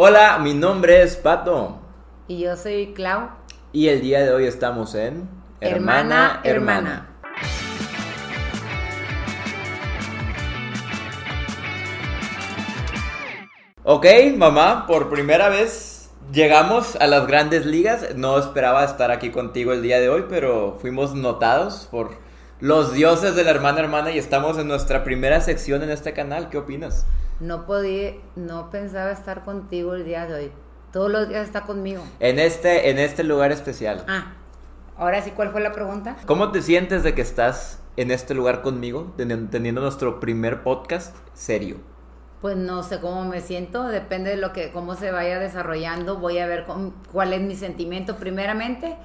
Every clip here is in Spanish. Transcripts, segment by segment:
Hola, mi nombre es Pato. Y yo soy Clau. Y el día de hoy estamos en Hermana, hermana. Ok, mamá, por primera vez llegamos a las grandes ligas. No esperaba estar aquí contigo el día de hoy, pero fuimos notados por los dioses de la hermana hermana y estamos en nuestra primera sección en este canal. ¿Qué opinas? No podía, no pensaba estar contigo el día de hoy. Todos los días está conmigo. En este, en este lugar especial. Ah, ahora sí, ¿cuál fue la pregunta? ¿Cómo te sientes de que estás en este lugar conmigo, teni- teniendo nuestro primer podcast serio? Pues no sé cómo me siento, depende de lo que, cómo se vaya desarrollando, voy a ver cuál es mi sentimiento. Primeramente,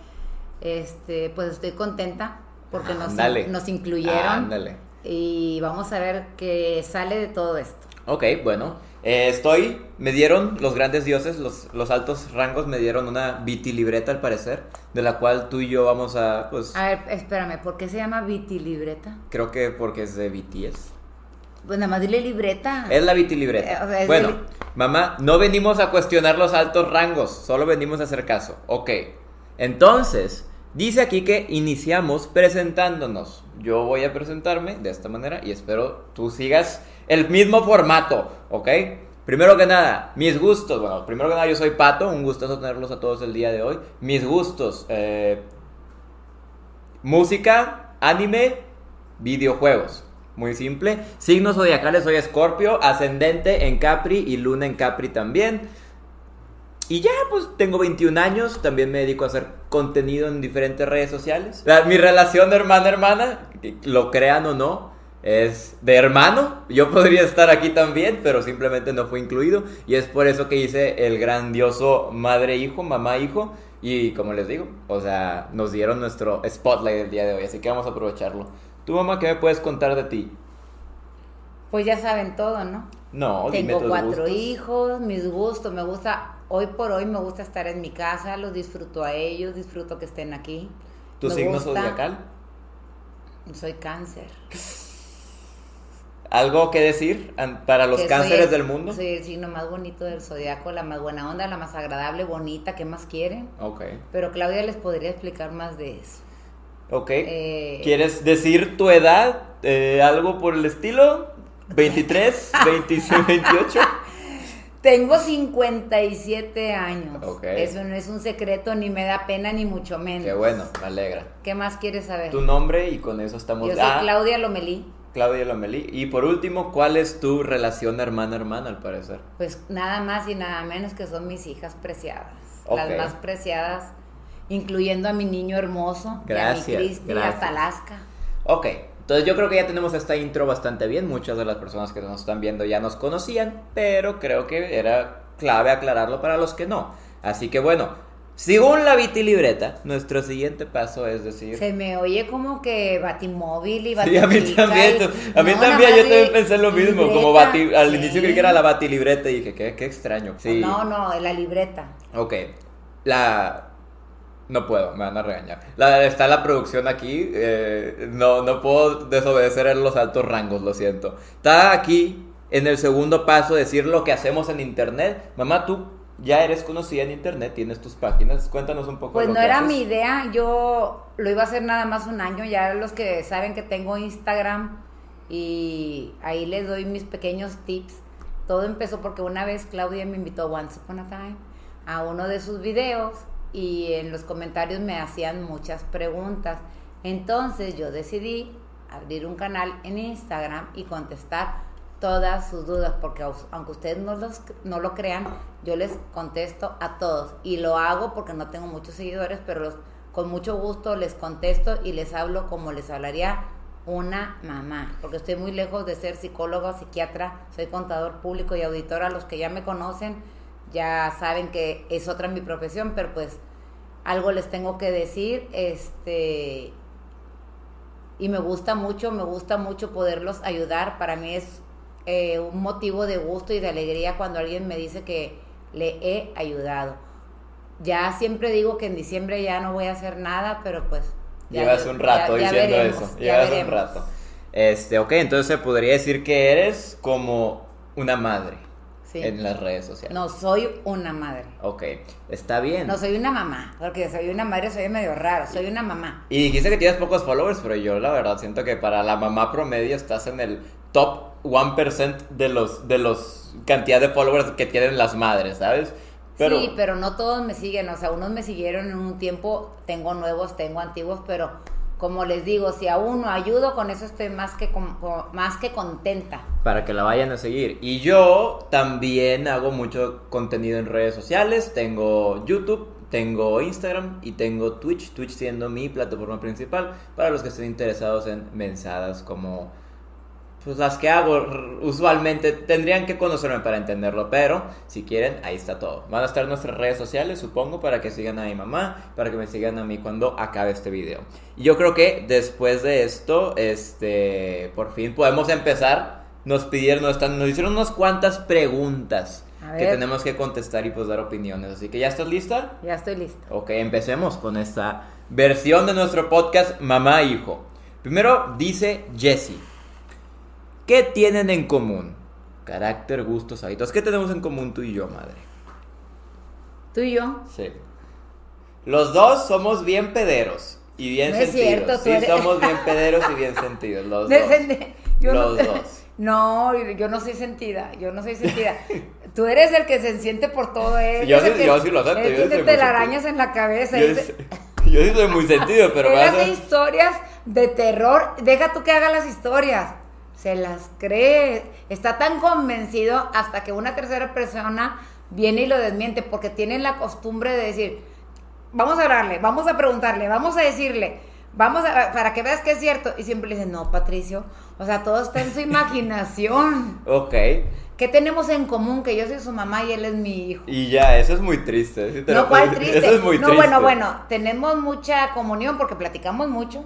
este, pues estoy contenta porque nos, incluyeron Ándale. y vamos a ver qué sale de todo esto. Ok, bueno. eh, estoy, me dieron los grandes dioses, los, los altos rangos me dieron una vitilibreta al parecer, de la cual tú y yo vamos a, pues, A ver, espérame, ¿por qué se llama vitilibreta? creo que porque es de BTS. Pues nada más dile libreta. Es la vitilibreta. Eh, o sea, es bueno, mamá, no venimos a cuestionar los altos rangos, solo venimos a hacer caso. Ok, entonces, dice aquí que iniciamos presentándonos. Yo voy a presentarme de esta manera y espero tú sigas el mismo formato, ¿ok? Primero que nada, mis gustos. Bueno, primero que nada, yo soy Pato, un gustazo tenerlos a todos el día de hoy. Mis gustos, eh, música, anime, videojuegos. Muy simple. Signos zodiacales, soy Escorpio, ascendente en Capri y luna en Capri también. Y ya, pues tengo 21 años, también me dedico a hacer contenido en diferentes redes sociales. Mi relación hermana-hermana, lo crean o no, es de hermano. Yo podría estar aquí también, pero simplemente no fue incluido. Y es por eso que hice el grandioso madre-hijo, mamá-hijo. Y como les digo, o sea, nos dieron nuestro spotlight el día de hoy, así que vamos a aprovecharlo. ¿Tu mamá qué me puedes contar de ti? Pues ya saben todo, ¿no? No, Tengo cuatro gustos. hijos, mis gustos, me gusta, hoy por hoy me gusta estar en mi casa, los disfruto a ellos, disfruto que estén aquí. ¿Tu Me signo gusta- zodiacal? Soy cáncer. ¿Algo que decir para los Que cánceres el- del mundo? Soy el signo más bonito del zodiaco, la más buena onda, la más agradable, bonita, ¿qué más quieren? Ok. Pero Claudia les podría explicar más de eso. Ok. Eh, ¿Quieres decir tu edad? Eh, ¿Algo por el estilo? ¿23? ¿26? ¿28? Tengo 57 años. Ok. Eso no es un secreto, ni me da pena, ni mucho menos. Qué bueno, me alegra. ¿Qué más quieres saber? Tu nombre y con eso estamos... Yo soy Ah, Claudia Lomelí. Claudia Lomelí. Y por último, ¿cuál es tu relación hermana-hermana al parecer? Pues nada más y nada menos que son mis hijas preciadas. Las más preciadas, incluyendo a mi niño hermoso, Gracias, y a mi Cristi, gracias. hasta Alaska. Ok, entonces yo creo que ya tenemos esta intro bastante bien. Muchas de las personas que nos están viendo ya nos conocían, pero creo que era clave aclararlo para los que no. Así que bueno, según la vitilibreta, nuestro siguiente paso es decir... Se me oye como que batimóvil y Sí, a mí también, y- a mí No, también, yo también pensé lo mismo, como libreta, bati, al sí. inicio creí que era la batilibreta y dije, qué, qué extraño. Sí. No, no, la libreta. Ok, la... No puedo, me van a regañar. La, está la producción aquí, eh, no, no puedo desobedecer en los altos rangos, lo siento. Está aquí en el segundo paso decir lo que hacemos en internet. Mamá, tú ya eres conocida en internet, tienes tus páginas, cuéntanos un poco. Pues lo no que era haces. mi idea, yo lo iba a hacer nada más un año, ya los que saben que tengo Instagram y ahí les doy mis pequeños tips. Todo empezó porque una vez Claudia me invitó Once Upon a Time a uno de sus videos y en los comentarios me hacían muchas preguntas. Entonces yo decidí abrir un canal en Instagram y contestar todas sus dudas, porque aunque ustedes no, los, no lo crean, yo les contesto a todos. Y lo hago porque no tengo muchos seguidores, pero los- con mucho gusto les contesto y les hablo como les hablaría una mamá, porque estoy muy lejos de ser psicóloga, psiquiatra, soy contador público y auditora, los que ya me conocen ya saben que es otra mi profesión, pero pues algo les tengo que decir, este y me gusta mucho, me gusta mucho poderlos ayudar. Para mí es eh, un motivo de gusto y de alegría cuando alguien me dice que le he ayudado. Ya siempre digo que en diciembre ya no voy a hacer nada, pero pues... ya Llevas un rato ya- ya diciendo veremos, eso. ya Llevas un rato. Este, ok, entonces se podría decir que eres como una madre. Sí. en las redes sociales. No, soy una madre. Ok, está bien. No soy una mamá, porque soy una madre, soy medio raro, soy una mamá. Y dijiste que tienes pocos followers, pero yo la verdad siento que para la mamá promedio estás en el top 1% de los de los cantidad de followers que tienen las madres, ¿sabes? Pero, Sí, pero no todos me siguen, o sea, unos me siguieron en un tiempo, tengo nuevos, tengo antiguos, pero como les digo, si a uno ayudo, con eso estoy más que, con- más que contenta. para que la vayan a seguir. Y yo también hago mucho contenido en redes sociales. Tengo YouTube, tengo Instagram y tengo Twitch. Twitch siendo mi plataforma principal para los que estén interesados en mensadas como pues las que hago usualmente tendrían que conocerme para entenderlo, pero si quieren, ahí está todo. Van a estar nuestras redes sociales, supongo, para que sigan a mi mamá, para que me sigan a mí cuando acabe este video. Y yo creo que después de esto, este, por fin podemos empezar. Nos pidieron, nos, nos hicieron unas cuantas preguntas que tenemos que contestar y pues dar opiniones. Así que ya estás lista. Ya estoy lista. Ok, empecemos con esta versión de nuestro podcast Mamá e Hijo. Primero dice Jessie. ¿Qué tienen en común? Carácter, gustos, hábitos. ¿Qué tenemos en común tú y yo, madre? Tú y yo. Sí. Los dos somos bien pederos y bien No es sentidos. cierto, sí, eres- somos bien pederos y bien sentidos. Los dos. Descende- yo Los no, dos. No, yo no soy sentida, yo no soy sentida. Tú eres el que se siente por todo eso. Yo sí- yo sí lo acepto, yo muy telarañas en la cabeza. Yo, sí- yo sí soy muy sentido, pero a- historias de terror. Deja tú que haga las historias. Se las cree. Está tan convencido hasta que una tercera persona viene y lo desmiente porque tienen la costumbre de decir, vamos a hablarle, vamos a preguntarle, vamos a decirle, vamos a, para que veas que es cierto. Y siempre le dicen, no, Patricio, o sea, todo está en su imaginación. Ok. ¿Qué tenemos en común? Que yo soy su mamá y él es mi hijo. Y ya, eso es muy triste. No, ¿cuál triste? Eso es muy no, triste. bueno, bueno, tenemos mucha comunión porque platicamos mucho.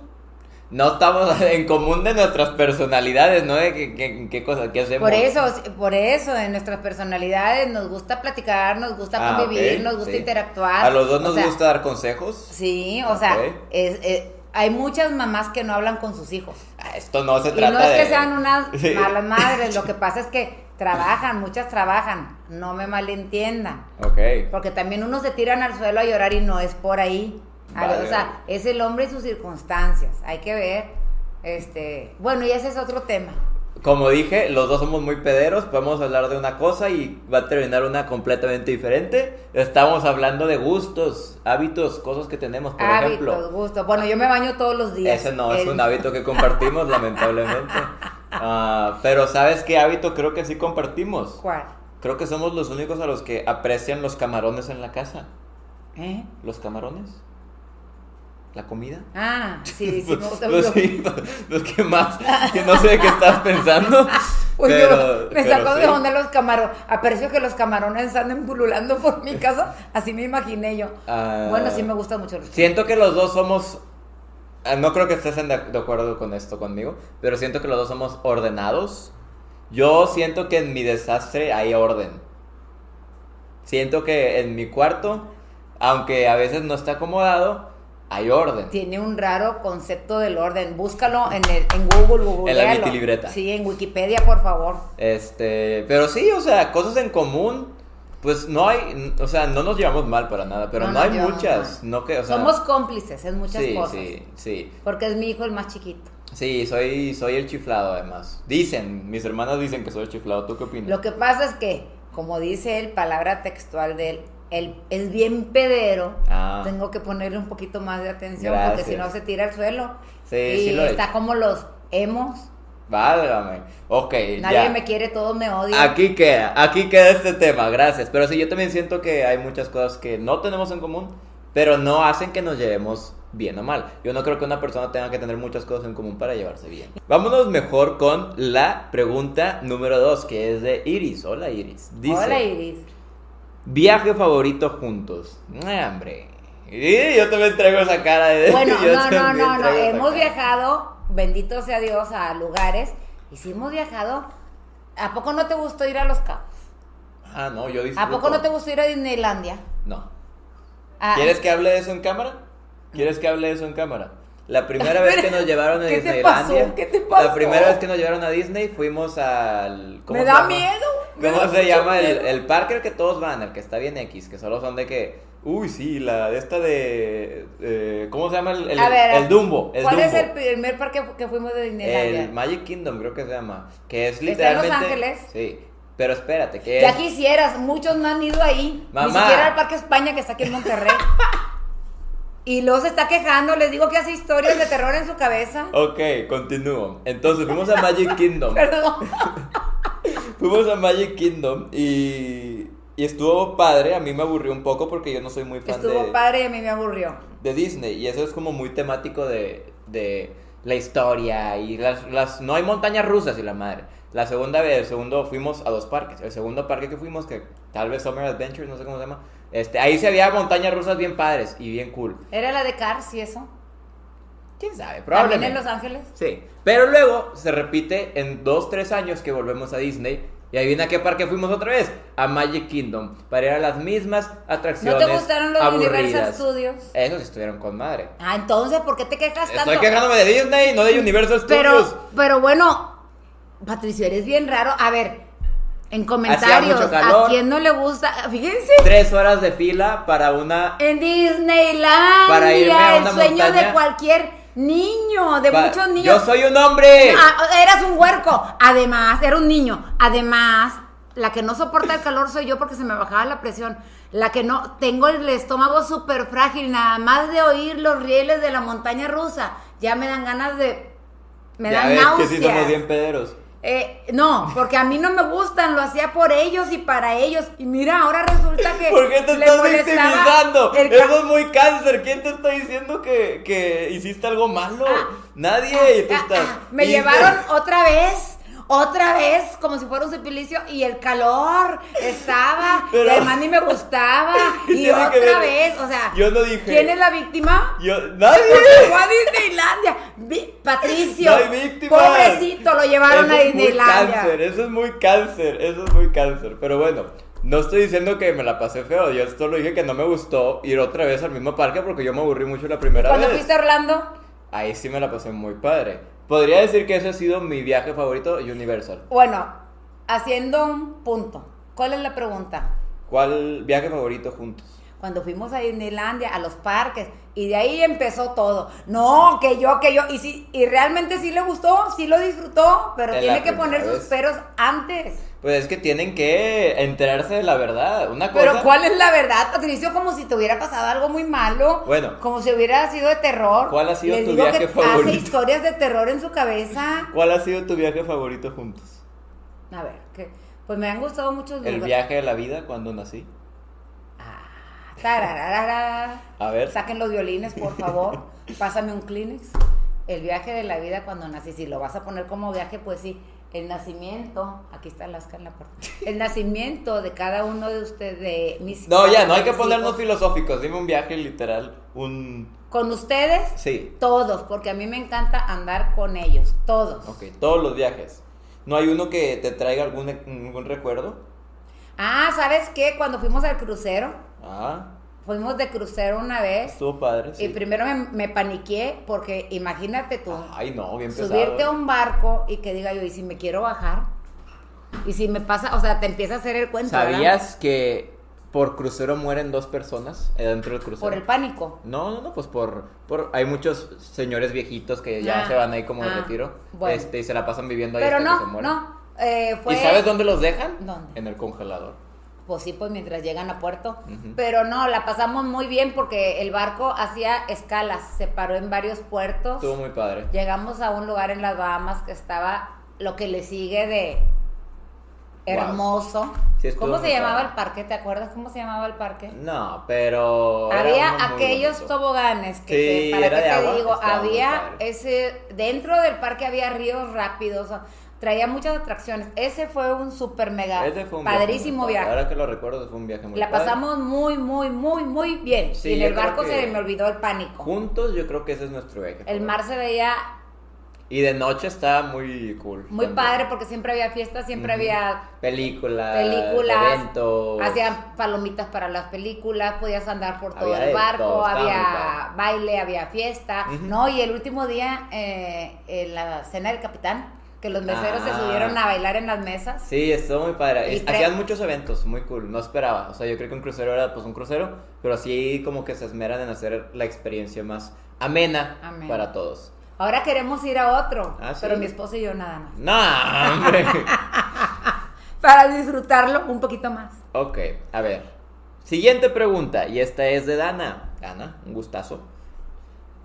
No estamos en común de nuestras personalidades, ¿no? De qué, qué, qué cosas, qué hacemos. Por eso, por eso, en nuestras personalidades nos gusta platicar, nos gusta Ah, convivir, nos gusta sí. interactuar. A los dos O nos sea, gusta dar consejos. Sí, o sea, es- es- hay muchas mamás que no hablan con sus hijos. Ah, Esto no se Y trata no es de... que sean unas Sí. malas madres, lo que pasa es que trabajan, muchas trabajan, no me malentiendan. Ok. Porque también unos se tiran al suelo a llorar y no es por ahí. Vale. O sea, es el hombre y sus circunstancias. Hay que ver. Este, bueno, y ese es otro tema. Como dije, los dos somos muy pederos, podemos hablar de una cosa y va a terminar una completamente diferente. Estamos hablando de gustos, hábitos, cosas que tenemos, por Hábitos, ejemplo. gustos. Bueno, yo me baño todos los días. Ese no es un hábito que compartimos, lamentablemente. Ah, pero ¿sabes qué hábito creo que sí compartimos? ¿Cuál? Creo que somos los únicos a los que aprecian los camarones en la casa. ¿Eh? ¿Los camarones? ¿La comida? Ah, sí, sí, me gusta Pues sí, pues qué más, que no sé de qué estás pensando. Uy, pero, yo me pero sacó sí. de onda los camarones. Aprecio que los camarones andan pululando por mi casa. Así me imaginé yo. Ah, bueno, sí me gusta mucho los Siento que los dos somos. ah, No creo que estés de acuerdo con esto conmigo, pero siento que los dos somos ordenados. Yo siento que en mi desastre hay orden. Siento que en mi cuarto, aunque a veces no está acomodado, hay orden. Tiene un raro concepto del orden. Búscalo en, el, en Google, Google. En la vitilibreta. Sí, en Wikipedia, por favor. Este, pero sí, o sea, cosas en común, pues no hay, o sea, no nos llevamos mal para nada, pero No hay muchas, mal. no que, o sea, Somos cómplices en muchas sí, cosas. sí, sí. Porque es mi hijo el más chiquito. Sí, soy, soy el chiflado además. Dicen, mis hermanas dicen que soy el chiflado. ¿Tú qué opinas? Lo que pasa es que, como dice él, palabra textual de él, él es bien pedero. Ah. Tengo que ponerle un poquito más de atención Gracias. porque si no se tira al suelo. Sí, y sí lo está como los hemos. Válgame. Ok, Nadie ya. me quiere, todos me odian. Aquí queda, aquí queda este tema, gracias. Pero sí, yo también siento que hay muchas cosas que no tenemos en común, pero no hacen que nos llevemos bien o mal. Yo no creo que una persona tenga que tener muchas cosas en común para llevarse bien. Vámonos mejor con la pregunta número 2, que es de Iris. Hola Iris. Dice, Hola, Iris. Viaje favorito juntos. Ah, hombre. Y yo también traigo esa cara de... Bueno, no, no, no, no. Hemos viajado, bendito sea Dios, a lugares. Y si hemos viajado, ¿a poco no te gustó ir a Los Cabos? Ah, no, yo disfruto. ¿A poco no te gustó ir a Disneylandia? No. Ah, ¿Quieres que hable de eso en cámara? ¿Quieres que hable de eso en cámara? La primera vez que nos llevaron a ¿Qué te Disneylandia. pasó? ¿Qué te pasó? La primera vez que nos llevaron a Disney fuimos al. ¿cómo Me da llama? miedo. me ¿Cómo da se llama el, el parque al que todos van? El que está bien X, que solo son de que. Uy, sí, la de esta de. eh, ¿Cómo se llama el, el, A ver, el Dumbo? El ¿Cuál Dumbo. es el primer parque que fuimos de Disneylandia? El Magic Kingdom, creo que se llama. Que es ¿Está en Los literalmente. Ángeles? Sí. Pero espérate, que Ya quisieras, muchos no han ido ahí. Mamá. Ni siquiera al Parque España que está aquí en Monterrey. y luego se está quejando, les digo que hace historias de terror en su cabeza. Ok, continúo. Entonces fuimos a Magic Kingdom. Perdón. Fuimos a Magic Kingdom y, y estuvo padre. A mí me aburrió un poco porque yo no soy muy fan Estuvo de, padre y a mí me aburrió. de Disney. Y eso es como muy temático de, de la historia. Y las, las, no hay montañas rusas y la madre. La segunda vez, el segundo, fuimos a dos parques. El segundo parque que fuimos, que tal vez Summer Adventure, no sé cómo se llama. Este, ahí se había montañas rusas bien padres y bien cool. ¿Era la de Cars y eso? ¿Quién sabe? ¿También Probablemente. en Los Ángeles? Sí, pero luego se repite en dos, tres años que volvemos a Disney. Y ahí viene a qué parque fuimos otra vez. A Magic Kingdom. Para ir a las mismas ¿No atracciones. te gustaron los aburridas. Universal Studios? Esos estuvieron con madre. Ah, entonces, ¿por qué te quejas tanto? Estoy quejándome de Disney, no de Universal Studios. Pero, pero bueno, Patricio, eres bien raro. A ver, en comentarios, calor. ¿a quién no le gusta? Fíjense, Tres horas de fila para una. en Disneylandia, Para irme a una el sueño montaña. de cualquier niño, de pa- muchos niños. Yo soy un hombre. Ah, eras un huerco. Además, era un niño. Además, la que no soporta el calor soy yo porque se me bajaba la presión. La que no, tengo el estómago súper frágil. Nada más de oír los rieles de la montaña rusa. Ya me dan ganas de. Me ya dan náuseas. que sí somos bien pederos. Eh, no, porque a mí no me gustan, lo hacía por ellos y para ellos. Y mira, ahora resulta que. ¿Por qué te estás victimizando? Eso es muy cáncer. ¿Quién te está diciendo que, que hiciste algo malo? Nadie. Y tú Ah, estás. ah, me llevaron otra vez. Otra vez, como si fuera un supilicio, y el calor estaba, Pero- y además ni me gustaba, ¿Qué y otra ver? vez, o sea, Yo no dije. ¿quién es la víctima? Yo, nadie. Fue a Disneylandia. Vi- Patricio, No hay víctimas. pobrecito, lo llevaron Eso a Disneylandia. cáncer, eso es muy cáncer, eso es muy cáncer. Pero bueno, no estoy diciendo que me la pasé feo, yo solo dije que no me gustó ir otra vez al mismo parque porque yo me aburrí mucho la primera vez. fuiste a Orlando, Ahí sí me la pasé muy padre. Podría decir que ese ha sido mi viaje favorito Universal. bueno, haciendo un punto. ¿Cuál es la pregunta? ¿Cuál viaje favorito juntos? Cuando fuimos a Disneylandia, a los parques, y de ahí empezó todo. No, que yo, que yo, y sí, y realmente sí le gustó, sí lo disfrutó, pero En tiene que poner sus peros antes. Pues es que tienen que enterarse de la verdad. Una cosa. Pero ¿cuál es la verdad, Patricio? Como si te hubiera pasado algo muy malo. Bueno. Como si hubiera sido de terror. ¿Cuál ha sido Les tu digo viaje que favorito? Hace historias de terror en su cabeza. ¿Cuál ha sido tu viaje favorito juntos? A ver, que, pues me han gustado muchos El lugares. viaje de la vida cuando nací. Tararara. A ver. Saquen los violines, por favor. Pásame un Kleenex. El viaje de la vida cuando nací. Si lo vas a poner como viaje, pues sí. El nacimiento. Aquí está Alaska en la puerta. El nacimiento de cada uno de ustedes, de mis No, ya, no hay que ponernos hijos. filosóficos. Dime un viaje literal. Un. Con ustedes, Sí. todos, porque a mí me encanta andar con ellos. Todos. Ok, todos los viajes. ¿No hay uno que te traiga algún, algún recuerdo? Ah, ¿sabes qué? Cuando fuimos al crucero, Ah, fuimos de crucero una vez. estuvo padre. Sí. Y primero me, me paniqué porque imagínate tú. Ay, no, bien pesado. subirte a un barco y que diga yo, ¿y si me quiero bajar? Y si me pasa, o sea, te empieza a hacer el cuento. ¿verdad? ¿Sabías que por crucero mueren dos personas eh, dentro del crucero? Por el pánico. No, no, no, pues por, por hay muchos señores viejitos que ya Ah, se van ahí como de ah, retiro, bueno. este, y se la pasan viviendo ahí Pero hasta que se no, mueren. no. eh, fue, ¿Y sabes dónde los dejan? ¿Dónde? En el congelador. Pues sí, pues mientras llegan a puerto. Pero no, la pasamos muy bien porque el barco hacía escalas, se paró en varios puertos. Estuvo muy padre. Llegamos a un lugar en las Bahamas que estaba lo que le sigue de hermoso. Sí, ¿Cómo se llamaba padre. el parque? ¿Te acuerdas cómo se llamaba el parque? No, pero Había aquellos toboganes que Sí, te- para de te agua, digo, había ese dentro del parque había ríos rápidos, o sea, traía muchas atracciones. Ese fue un super mega Ese fue un padrísimo viaje. Ahora que lo recuerdo, fue un viaje muy La padre. pasamos muy muy muy muy bien. Sí, y en el barco se me olvidó el pánico. Juntos, yo creo que ese es nuestro viaje. El mar se veía Y de noche está muy cool. Muy también. padre porque siempre había fiestas, siempre había Películas, películas, eventos. hacían palomitas para las películas, podías andar por todo Había el barco, todo, estaba había baile, había fiesta. ¿no? Y el último día, eh, en la cena del capitán, que los meseros se Ah. subieron a bailar en las mesas. Sí, estuvo muy padre. Es- Hacían muchos eventos, muy cool. No esperaba. O sea, yo creo que un crucero era pues un crucero, pero sí como que se esmeran en hacer la experiencia más amena Amena. para todos. Ahora queremos ir a otro, Ah, ¿sí? pero mi esposo y yo nada más. No, hombre. Para disfrutarlo un poquito más. ok, a ver. Siguiente pregunta, y esta es de Dana. Dana, un gustazo.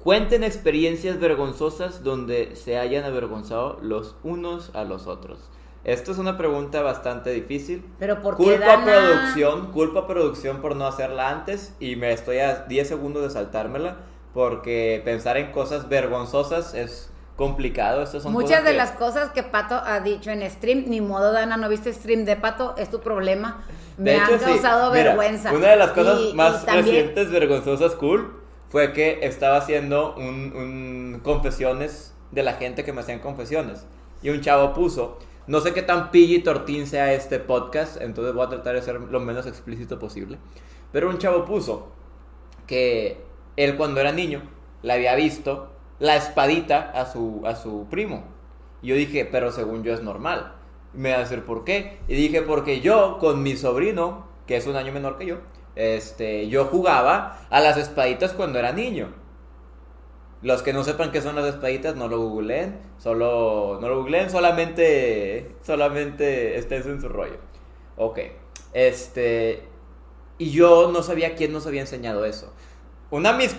Cuenten experiencias vergonzosas donde se hayan avergonzado los unos a los otros. Esto es una pregunta bastante difícil. Pero ¿por qué Culpa Dana? producción, culpa producción por no hacerla antes y me estoy a 10 segundos de saltármela porque pensar en cosas vergonzosas es complicado. Estas son Muchas cosas de que- las cosas que Pato ha dicho en stream, ni modo, Dana, no viste stream de Pato, es tu problema. Me De han hecho, sí. causado Mira, vergüenza. Una de las cosas Y- y más también- recientes, vergonzosas, cool, fue que estaba haciendo un, confesiones de la gente que me hacían confesiones. Y un chavo puso, no sé qué tan pilli tortín sea este podcast, entonces voy a tratar de ser lo menos explícito posible. Pero un chavo puso que él cuando era niño le había visto la espadita a su, a su primo. Y yo dije, pero según yo es normal. Me va a decir, ¿por qué? Y dije, porque yo con mi sobrino, que es un año menor que yo, este, yo jugaba a las espaditas cuando era niño. Los que no sepan qué son las espaditas, no lo googleen, solo, no lo googleen, solamente, solamente en su rollo. Ok, este, y yo no sabía quién nos había enseñado eso. Una de mis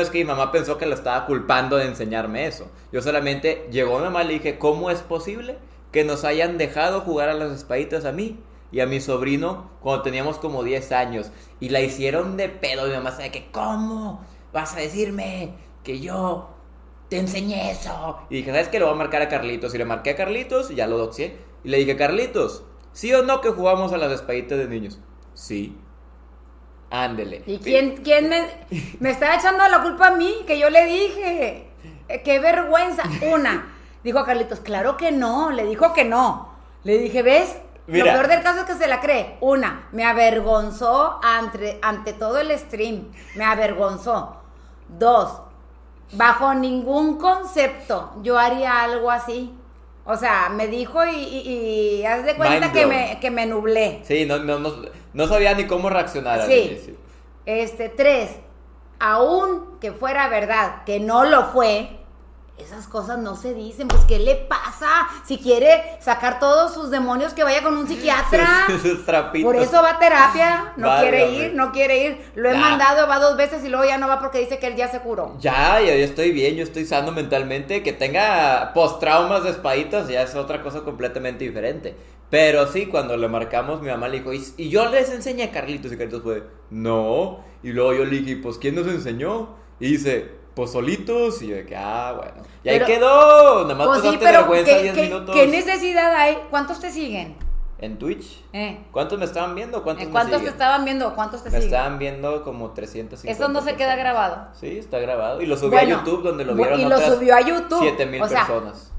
es que mi mamá pensó que la estaba culpando de enseñarme eso. Yo solamente llegó mi mamá y le dije, ¿cómo es posible que nos hayan dejado jugar a las espaditas a mí y a mi sobrino cuando teníamos como 10 años? Y la hicieron de pedo. Mi mamá sabe que, ¿cómo vas a decirme que yo te enseñé eso? Y dije, ¿sabes qué? Le voy a marcar a Carlitos. Y le marqué a Carlitos y ya lo doxié. Y le dije, Carlitos, ¿sí o no que jugamos a las espaditas de niños? Sí. Ándele. ¿Y quién, quién me, me está echando la culpa a mí? Que yo le dije. Eh, ¡Qué vergüenza! Una. Dijo a Carlitos, claro que no. Le dijo que no. Le dije, ¿ves? Mira. Lo peor del caso es que se la cree. Una, me avergonzó ante, ante todo el stream. Me avergonzó. Dos, bajo ningún concepto yo haría algo así. O sea, me dijo y, y, y haz de cuenta que me, que me nublé. Sí, no, no, no, no sabía ni cómo reaccionar al Sí. inicio. Este, tres, aún que fuera verdad, que no lo fue, esas cosas no se dicen. Pues, ¿qué le pasa? Si quiere sacar todos sus demonios, que vaya con un psiquiatra. Sus, sus trapitos. Por eso va a terapia. No quiere ir, no quiere ir. Lo he Ya. mandado, va dos veces y luego ya no va porque dice que él ya se curó. Ya, yo estoy bien, yo estoy sano mentalmente. Que tenga post-traumas de espaditas ya es otra cosa completamente diferente. Pero sí, cuando le marcamos, mi mamá le dijo, y, y yo les enseñé a Carlitos. Y Carlitos fue, no. Y luego yo le dije, pues, ¿quién nos enseñó? Y dice, pues solitos. Y yo de que, ah, bueno. Y ahí Pero- quedó. Nada más Pues sí, pero vergüenza ¿qué, 10 qué- minutos. qué necesidad hay? ¿Cuántos te siguen? En Twitch. ¿Eh? ¿Cuántos me estaban viendo? ¿Cuántos, ¿En me ¿Cuántos te siguen? estaban viendo? ¿Cuántos te Me siguen? estaban viendo como 350 Eso no se queda grabado. Sí, está grabado. Y lo subí Bueno, a YouTube donde lo vieron y lo otras subió a YouTube. 7000 O sea, personas.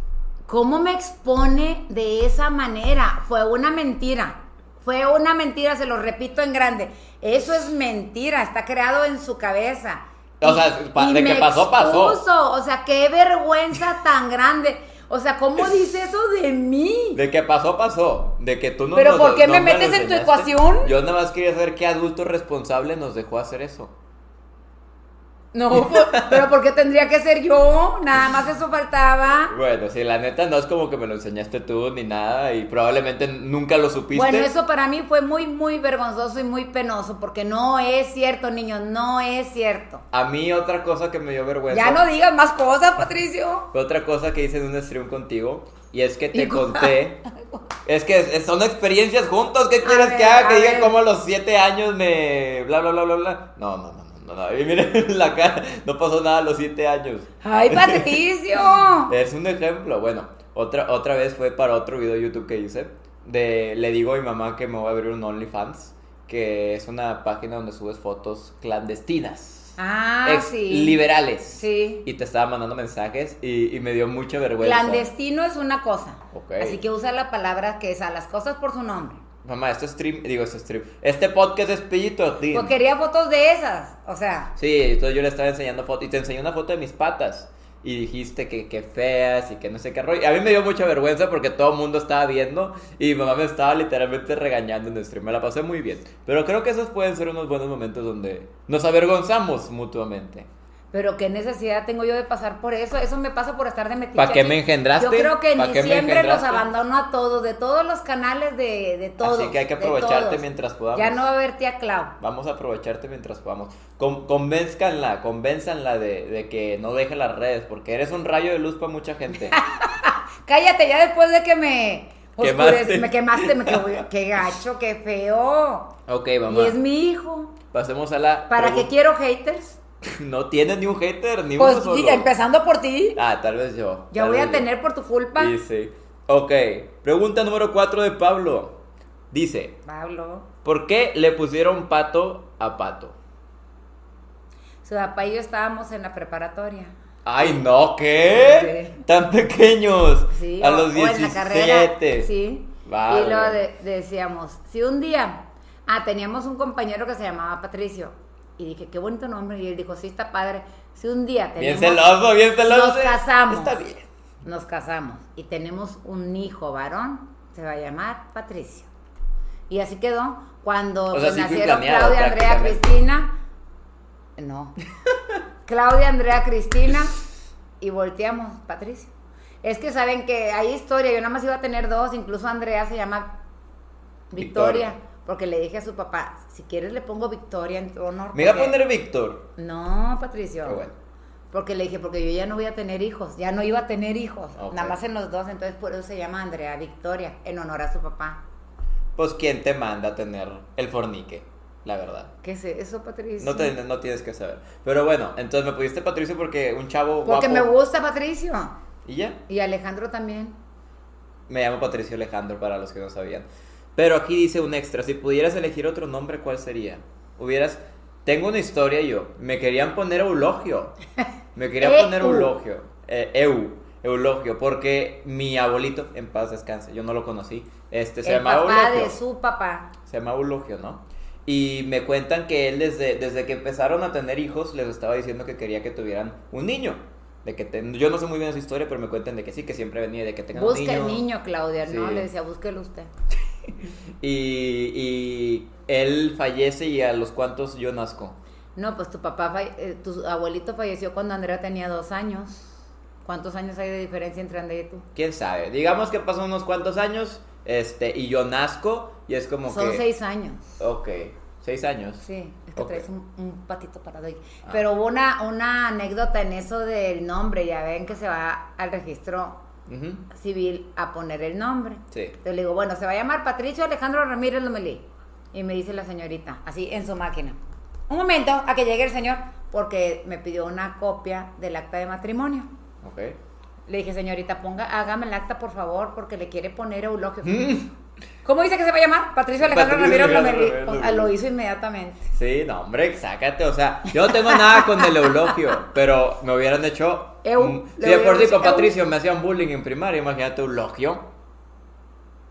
¿Cómo me expone de esa manera? Fue una mentira. Fue una mentira, se lo repito en grande. Eso es mentira, está creado en su cabeza. O sea, de que pasó, pasó. expuso. O sea, qué vergüenza tan grande. O sea, ¿cómo dice eso de mí? De que pasó, pasó. De que tú no ¿Pero nos- por qué no me metes en tu ecuación? Yo nada más quería saber qué adulto responsable nos dejó hacer eso. No, pues, pero ¿por qué tendría que ser yo? Nada más eso faltaba. Bueno, sí, la neta no es como que me lo enseñaste tú ni nada y probablemente nunca lo supiste. Bueno, eso para mí fue muy, muy vergonzoso y muy penoso, porque no es cierto, niños, no es cierto. A mí otra cosa que me dio vergüenza. Ya no digas más cosas, Patricio. Fue otra cosa que hice en un stream contigo y es que te conté. Es que son experiencias juntos. ¿Qué quieres ver, que haga? Que diga cómo a los siete años me. bla, bla, bla, bla, bla. No, no, no, no. no, miren la cara. No pasó nada a los siete años. Ay, Patricio. Es un ejemplo. Bueno, otra, otra vez fue para otro video de YouTube que hice. De, le digo a mi mamá que me voy a abrir un OnlyFans. Que es una página donde subes fotos clandestinas. Ah, ex sí. liberales. Sí. Y te estaba mandando mensajes y, y me dio mucha vergüenza. Clandestino es una cosa. Ok. Así que usa la palabra que es a las cosas por su nombre. Mamá, este stream, digo, este stream, este podcast es pillito, tío. Pues quería fotos de esas. O sea, Sí, entonces yo le estaba enseñando fotos y te enseñé una foto de mis patas. Y dijiste que, que feas y que no sé qué rollo. Y a mí me dio mucha vergüenza porque todo el mundo estaba viendo y mi mamá me estaba literalmente regañando en el stream. Me la pasé muy bien. Pero creo que esos pueden ser unos buenos momentos donde nos avergonzamos mutuamente. Pero qué necesidad tengo yo de pasar por eso. Eso me pasa por estar de metiche. ¿Pa' qué me engendraste? Yo creo que en ¿Pa' qué me diciembre los abandono a todos, de todos los canales de, de todos. Así que hay que aprovecharte mientras podamos. Ya no va a haber tía Clau. Vamos a aprovecharte mientras podamos. Con, convénzcanla, convénzanla de, de que no deje las redes, porque eres un rayo de luz para mucha gente. Cállate ya después de que me Quemaste. me quemaste, me qué, qué gacho, qué feo. ok, Y mamá. es mi hijo. Pasemos a la. ¿Para qué quiero haters? No tienes ni un hater, ni Pues uno solo. sí, empezando por ti. Ah, tal vez yo. Ya voy a yo. tener por tu culpa. Dice. Ok, pregunta número 4 de Pablo. Dice, Pablo. ¿por qué le pusieron pato a pato? Su papá y yo estábamos en la preparatoria. Ay, no, ¿qué? Sí. Tan pequeños. Sí, a o- los o en 17. la carrera. Sí. Vale. Y luego de- decíamos, si un día, ah, teníamos un compañero que se llamaba Patricio. Y dije, qué bonito nombre. Y él dijo, sí, está padre. Si un día Bien tenemos, celoso, bien celoso. nos casamos. Está bien. nos casamos y tenemos un hijo varón, se va a llamar Patricio. Y así quedó. Cuando O sea, pues, sí fue nacieron planeado, Claudia, Andrea. Cristina. No. Claudia, Andrea, Cristina. Y volteamos, Patricio. Es que saben que hay historia. Yo nada más iba a tener dos. Incluso Andrea se llama Victoria. Victoria. Porque le dije a su papá, si quieres le pongo Victoria en tu honor. Me iba a poner Víctor. No, Patricio. Ah, bueno. Porque le dije, porque yo ya no voy a tener hijos, ya no iba a tener hijos, nada más en los dos, entonces por eso se llama Andrea Victoria, en honor a su papá. Pues, ¿quién te manda a tener el fornique? La verdad. ¿Qué es eso, Patricio? No, te- no tienes que saber. Pero bueno, entonces me pusiste Patricio porque un chavo Porque guapo. me gusta Patricio. Y ya. Y Alejandro también. Me llamo Patricio Alejandro para los que no sabían. Pero aquí dice un extra. Si pudieras elegir otro nombre, ¿cuál sería? Hubieras... Tengo una historia yo. Me querían poner Eulogio. Me querían poner Eulogio. Eh, Eu. Eulogio. Porque mi abuelito, en paz descanse, yo no lo conocí. Este, se el llamaba papá Eulogio. de su papá. Se llama Eulogio, ¿no? Y me cuentan que él desde, desde que empezaron a tener hijos les estaba diciendo que quería que tuvieran un niño. De que Yo no sé muy bien esa historia, pero me cuentan de que sí, que siempre venía de que tengan Busca un niño. el niño, Claudia, ¿no? Le decía, búsquelo usted. Y, y él fallece y a los cuantos yo nazco. No, pues tu papá, falle- eh, tu abuelito falleció cuando Andrea tenía dos años. ¿Cuántos años hay de diferencia entre Andrea y tú? ¿Quién sabe? Digamos que pasan unos cuantos años este, y yo nazco y es como Son que... seis años. Ok, seis años. Sí, es que traes un, un patito parado ahí. Ah. Pero hubo una, una anécdota en eso del nombre. Ya ven que se va al registro Civil a poner el nombre. Sí. Entonces le digo, bueno, se va a llamar Patricio Alejandro Ramírez Lomelí. Y me dice la señorita, así en su máquina. Un momento a que llegue el señor, porque me pidió una copia del acta de matrimonio. Ok. Le dije, señorita, ponga, hágame el acta, por favor, porque le quiere poner Eulogio. Mm. ¿Cómo dice que se va a llamar? Patricio Alejandro Patricio. Ramírez Ah, Lo hizo inmediatamente. Sí, no, hombre, sácate. O sea, yo no tengo nada con el eulogio, pero me hubieran hecho. Eu, si de por sí con eu. Patricio me hacían bullying en primaria, imagínate eulogio.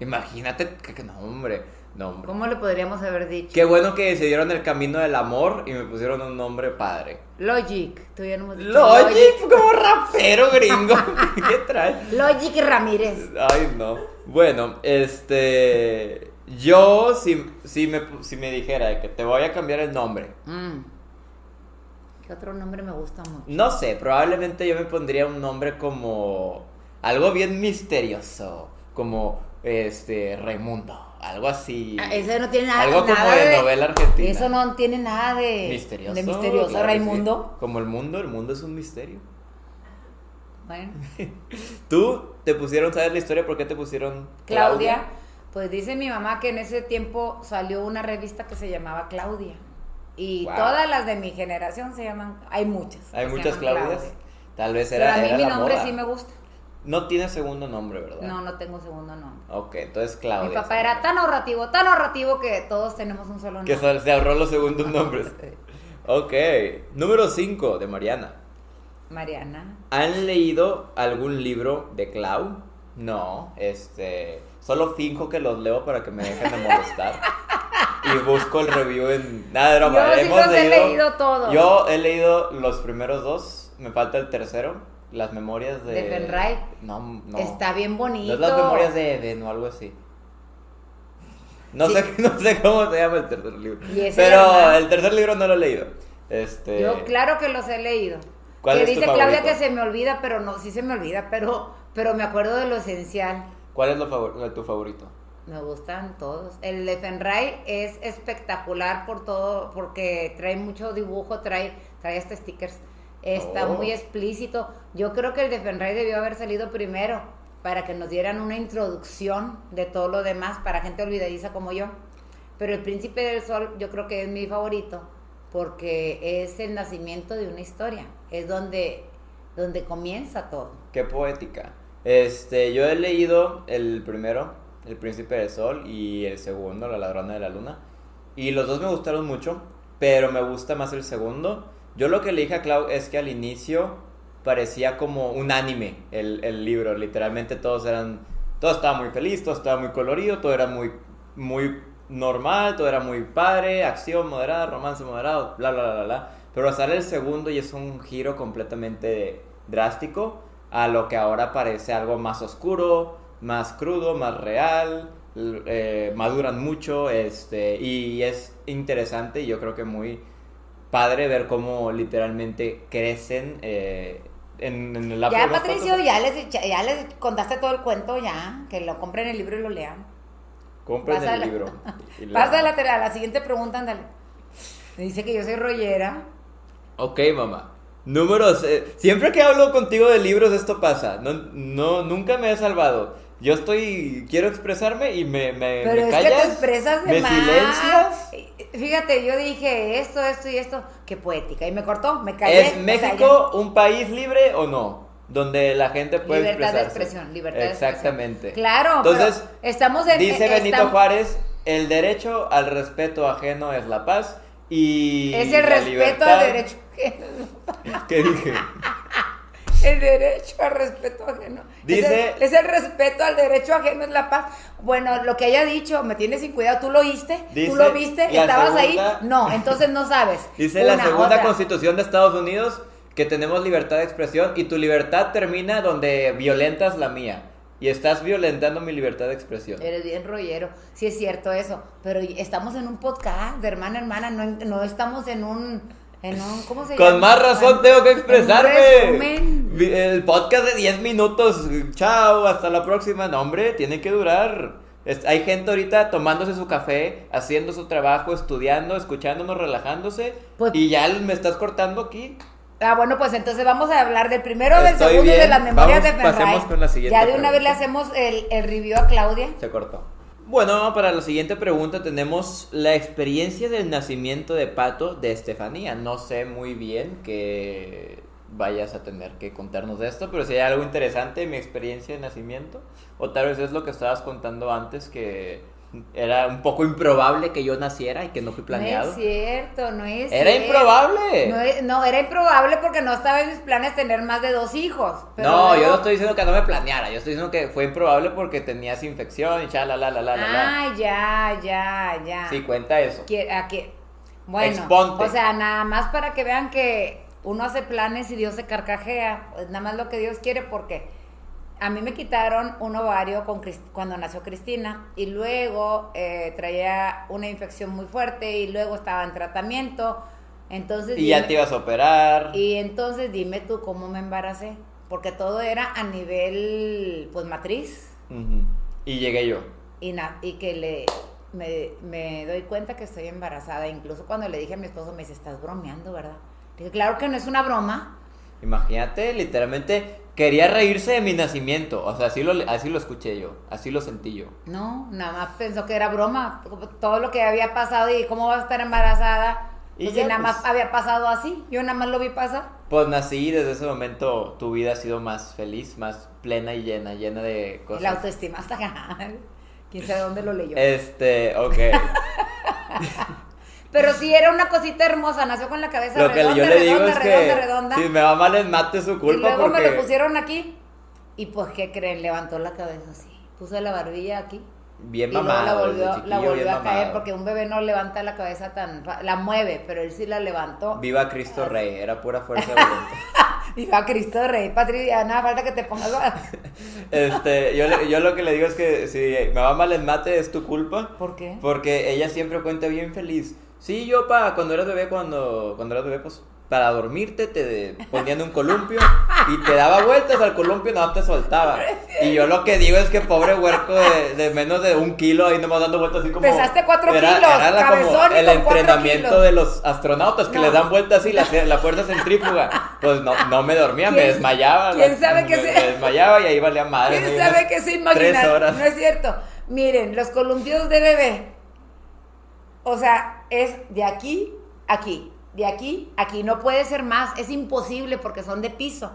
Imagínate que, que no, hombre. ¿Cómo le podríamos haber dicho? Qué bueno que decidieron el camino del amor y me pusieron un nombre padre. Logic. Todavía no hemos dicho Logic, como rapero gringo. ¿Qué trae? Logic Ramírez. Ay, no. Bueno, este. Yo, si, si, me, si me dijera que te voy a cambiar el nombre, Mm. ¿Qué otro nombre me gusta mucho? No sé, probablemente yo me pondría un nombre como algo bien misterioso, como este Raimundo, algo así. Ah, Ese no tiene nada, Algo como nada de novela argentina. Eso no tiene nada de misterioso. de misterioso. claro Raimundo. sí. Como el mundo, el mundo es un misterio. Bueno, ¿Tú te pusieron, sabes la historia por qué te pusieron Claudia. Pues dice mi mamá que en ese tiempo salió una revista que se llamaba Claudia. Y Wow. todas las de mi generación se llaman, hay muchas. Hay muchas Claudias. Claudia. Tal vez Pero era, a mí era mi nombre moda. sí me gusta. No tiene segundo nombre, ¿verdad? No, no tengo segundo nombre. Ok, entonces Claudia. mi papá era tan ahorrativo, tan ahorrativo que todos tenemos un solo nombre. Que se ahorró los segundos nombres. Ok, número 5 de Mariana. Mariana. ¿Han leído algún libro de Clau? No, este. Solo finjo que los leo para que me dejen de molestar. y busco el review en. Nada de broma. Yo sí hemos los he leído todos. Yo he leído los primeros dos. Me falta el tercero. Las memorias de. ¿De Fenray? No, no. Está bien No bonito. es las memorias de Eden o algo así. No, Sí. sé, no sé cómo se llama el tercer libro. Pero el tercer libro no lo he leído. Este. Yo claro que los he leído. ¿Cuál que es tu dice Claudia favorito? que se me olvida, pero no, sí se me olvida, pero, pero me acuerdo de lo esencial. ¿Cuál es lo favor- tu favorito? Me gustan todos. El de Fenray es espectacular por todo, porque trae mucho dibujo, trae, trae hasta stickers. Está Oh. muy explícito. Yo creo que el de Fenray debió haber salido primero para que nos dieran una introducción de todo lo demás para gente olvidadiza como yo. Pero el Príncipe del Sol yo creo que es mi favorito porque es el nacimiento de una historia. Es donde, donde comienza todo. Qué poética. Este, yo he leído el primero, El Príncipe del Sol, y el segundo, La Ladrona de la Luna. Y los dos me gustaron mucho, pero me gusta más el segundo. Yo lo que le dije a Clau es que al inicio parecía como un anime el, el libro. Literalmente todos eran. Todo estaba muy feliz, todo estaba muy colorido, todo era muy, muy normal, todo era muy padre, acción moderada, romance moderado, bla, bla, bla, bla, bla. Pero sale el segundo y es un giro completamente drástico a lo que ahora parece algo más oscuro, más crudo, más real, eh, maduran mucho este, y es interesante y yo creo que muy padre ver cómo literalmente crecen eh, en, en lapso Ya, Patricio, ya les, ya les contaste todo el cuento, ya. Que lo compren el libro y lo lean. Compren el libro. y Pasa a la, a la siguiente pregunta, ándale. Me dice que yo soy rollera. Ok, mamá. Números. eh, siempre que hablo contigo de libros, esto pasa. No, no, nunca me he salvado. Yo estoy. Quiero expresarme y me, me, Pero me es callas. que te expresas de me más. silencias. Fíjate, yo dije esto, esto y esto. Qué poética. Y me cortó, me callé. ¿Es o sea, México un país libre o no? Donde la gente puede libertad de expresión, libertad de Exactamente. expresión. Claro, Entonces, pero estamos en. Dice eh, Benito estamos- Juárez: el derecho al respeto ajeno es la paz. Y. Es el respeto libertad- al derecho. ¿Qué dije? El derecho al respeto ajeno. Dice- Es el, es el respeto al derecho ajeno, es la paz. Bueno, lo que haya dicho, me tienes sin cuidado. ¿Tú lo oíste? Dice ¿Tú lo viste? ¿Estabas segunda- ahí? No, entonces no sabes. Dice la segunda otra. constitución de Estados Unidos que tenemos libertad de expresión y tu libertad termina donde violentas la mía. Y estás violentando mi libertad de expresión. Eres bien rollero. Sí es cierto eso. Pero estamos en un podcast de hermana a hermana. No, no estamos en un... En un ¿Cómo se llama? Con más razón tengo que expresarme. El podcast de 10 minutos. Chao, hasta la próxima. No, hombre, tiene que durar. Es- hay gente ahorita tomándose su café, haciendo su trabajo, estudiando, escuchándonos, relajándose. Pues- y ya me estás cortando aquí. Ah, bueno, pues entonces vamos a hablar del primero, del Estoy segundo y de las memorias Vamos, de Fenray. pasemos con la siguiente Ya de una vez le hacemos el, el review a Claudia. Se cortó. Bueno, para la siguiente pregunta tenemos la experiencia del nacimiento de Pato de Estefanía. No sé muy bien que vayas a tener que contarnos de esto, pero si hay algo interesante de mi experiencia de nacimiento, o tal vez es lo que estabas contando antes, que era un poco improbable que yo naciera y que no fui No planeado. es cierto, no es Era cierto. improbable. No, es- no, era improbable porque no estaba en mis planes tener más de dos hijos. pero no, yo luego- no estoy diciendo que no me planeara, yo estoy diciendo que fue improbable porque tenías infección y cha la la la la. Ah, ya, ya, ya. Sí, cuenta eso. A que- Bueno, Exponte. o sea, nada más para que vean que uno hace planes y Dios se carcajea. Nada más lo que Dios quiere porque a mí me quitaron un ovario con cuando nació Cristina y luego eh, traía una infección muy fuerte y luego estaba en tratamiento. Entonces, Y ya te ibas a operar. y entonces dime tú cómo me embaracé. Porque todo era a nivel, pues, matriz. Y llegué yo. Y, na- y que le me, me doy cuenta que estoy embarazada. Incluso cuando le dije a mi esposo, me dice, estás bromeando, ¿verdad? Dije, claro que no es una broma. Imagínate, literalmente quería reírse de mi nacimiento. O sea, así lo, así lo escuché yo, así lo sentí yo. No, nada más pensó que era broma. Todo lo que había pasado y cómo va a estar embarazada. Y Pues ya, si nada pues. más había pasado así. Yo nada más lo vi pasar. Pues nací y desde ese momento tu vida ha sido más feliz, más plena y llena, llena de cosas. La autoestima hasta quién sabe dónde lo leyó. Este, ok. Pero sí era una cosita hermosa, nació con la cabeza Lo que redonda, yo le digo redonda, es redonda, que redonda. si me va mal en mate es su y culpa luego porque me lo pusieron aquí. Y pues, ¿qué creen? Levantó la cabeza así. Puso la barbilla aquí. bien y luego mamado. la volvió, la a caer mamado. porque un bebé no levanta la cabeza tan... La mueve, pero él sí la levantó. Viva Cristo Rey, era pura fuerza de voluntad. Viva Cristo Rey, Patricia, nada falta que te pongas... Este, yo, yo lo que le digo es que si me va mal en mate es tu culpa. ¿Por qué? Porque ella siempre cuenta bien feliz. Sí, yo pa, cuando eras bebé, cuando, cuando eras bebé, pues para dormirte te ponían un columpio y te daba vueltas al columpio y no te soltaba. Y yo lo que digo es que pobre huerco de, de menos de un kilo ahí nomás dando vueltas así como... Pesaste cuatro era, kilos, era la- como el entrenamiento de los astronautas que No. les dan vueltas así, la, la fuerza centrífuga. Pues no, no me dormía, me ¿Quién- desmayaba. quién sabe me, qué me se- desmayaba y ahí valía madre. ¿Quién sabe qué se Tres imagina? horas. No es cierto. Miren, los columpios de bebé. O sea, es de aquí, aquí, de aquí, aquí. No puede ser más. Es imposible porque son de piso.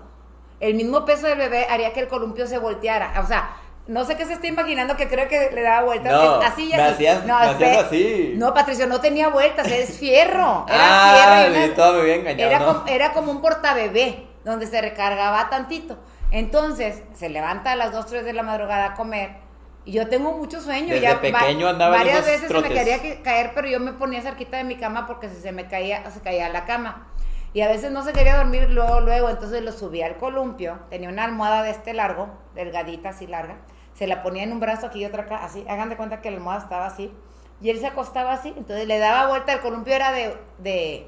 El mismo peso del bebé haría que el columpio se volteara. O sea, no sé qué se está imaginando que creo que le daba vueltas. No, así y me así. hacías- no, me hacías espe- así. No, Patricio, no tenía vueltas. Es fierro. Era Ah, fierro. una- todo me había engañado, era, ¿no? como, era como un portabebé, donde se recargaba tantito. Entonces, se levanta a las 2, 3 de la madrugada a comer. Y yo tengo mucho sueño. Desde ya va- pequeño andaba Varias veces se me quería que- caer, pero yo me ponía cerquita de mi cama porque si se me caía, se caía la cama. Y a veces no se quería dormir luego, luego, entonces lo subía al columpio. Tenía una almohada de este largo, delgadita, así larga. Se la ponía en un brazo aquí y otra acá, así. Hagan de cuenta que la almohada estaba así. Y él se acostaba así, entonces le daba vuelta. El columpio era de, de,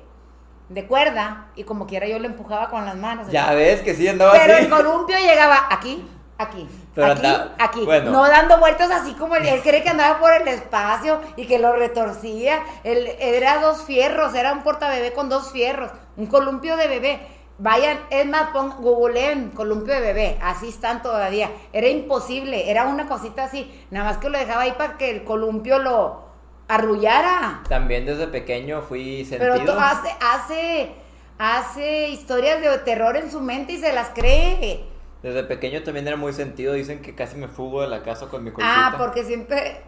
de cuerda y como quiera yo lo empujaba con las manos. Ya ves que sí andaba Pero así. el columpio llegaba aquí, aquí, Pero aquí, anda- aquí. bueno. No dando vueltas así como él, él cree que andaba por el espacio y que lo retorcía. Él, era dos fierros, era un portabebé con dos fierros, un columpio de bebé. Vayan, es más, pon, googleen columpio de bebé, así están todavía. Era imposible, era una cosita así, nada más que lo dejaba ahí para que el columpio lo arrullara. También desde pequeño fui sentido. Pero hace, hace, hace historias de terror en su mente y se las cree. Desde pequeño también era muy sentido. Dicen que casi me fugo de la casa con mi colchita. Ah, porque siempre,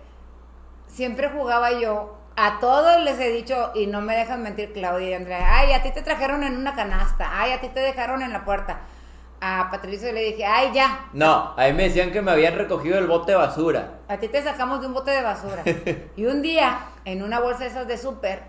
siempre jugaba yo. A todos les he dicho, y no me dejan mentir Claudia y Andrea, ay, a ti te trajeron en una canasta, ay, a ti te dejaron en la puerta. A Patricio le dije, ay, ya, No, a mí me decían que me habían recogido el bote de basura. a ti te sacamos de un bote de basura. y un día, en una bolsa de esas de súper,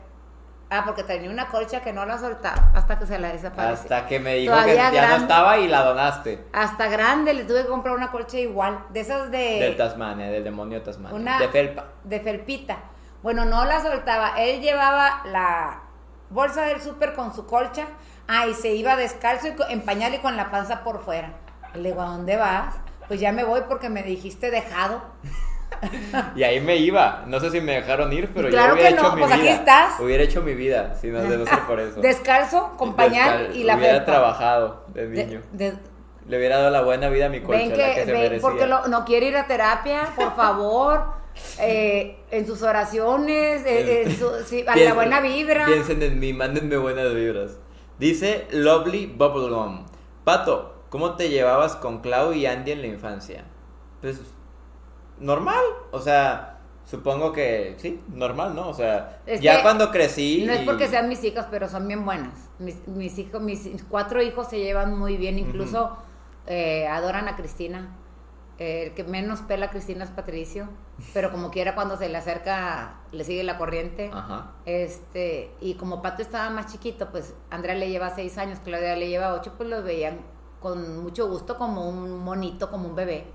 ah, porque tenía una colcha que no la soltaba hasta que se la desapareció. Hasta que me dijo Todavía que ya no estaba y la donaste. Hasta grande le tuve que comprar una colcha igual, de esas de... Del Tasmania, del demonio de Tasmania. Una- De felpa. De felpita. Bueno, no la soltaba. Él llevaba la bolsa del súper con su colcha. Ah, y se iba descalzo y en pañal y con la panza por fuera. Le digo, ¿a dónde vas? Pues ya me voy porque me dijiste dejado. Y ahí me iba. No sé si me dejaron ir, pero Claro yo hubiera que hecho mi pues aquí vida. estás. Hubiera hecho mi vida, si no de no ser por eso. Descalzo, con pañal Descal- y la Hubiera felpa. trabajado de niño. de- Le hubiera dado la buena vida a mi la que, se ven, merecía. porque lo- no quiere ir a terapia, por favor. Eh, en sus oraciones, eh, en su- sí, a la buena vibra. Piensen en mí, mándenme buenas vibras. Dice Lovely Bubblegum. Pato, ¿cómo te llevabas con Clau y Andy en la infancia? Pues, normal. O sea, supongo que sí, normal, ¿no? O sea, Es ya cuando crecí. No es porque sean mis hijas, pero son bien buenas. Mis, mis hijos, mis cuatro hijos se llevan muy bien, incluso eh, adoran a Cristina. Eh, el que menos pela a Cristina es Patricio, pero como quiera cuando se le acerca le sigue la corriente. Ajá. Este, y como Pato estaba más chiquito, pues Andrea le lleva seis años, Claudia le lleva ocho, pues los veían con mucho gusto como un monito, como un bebé.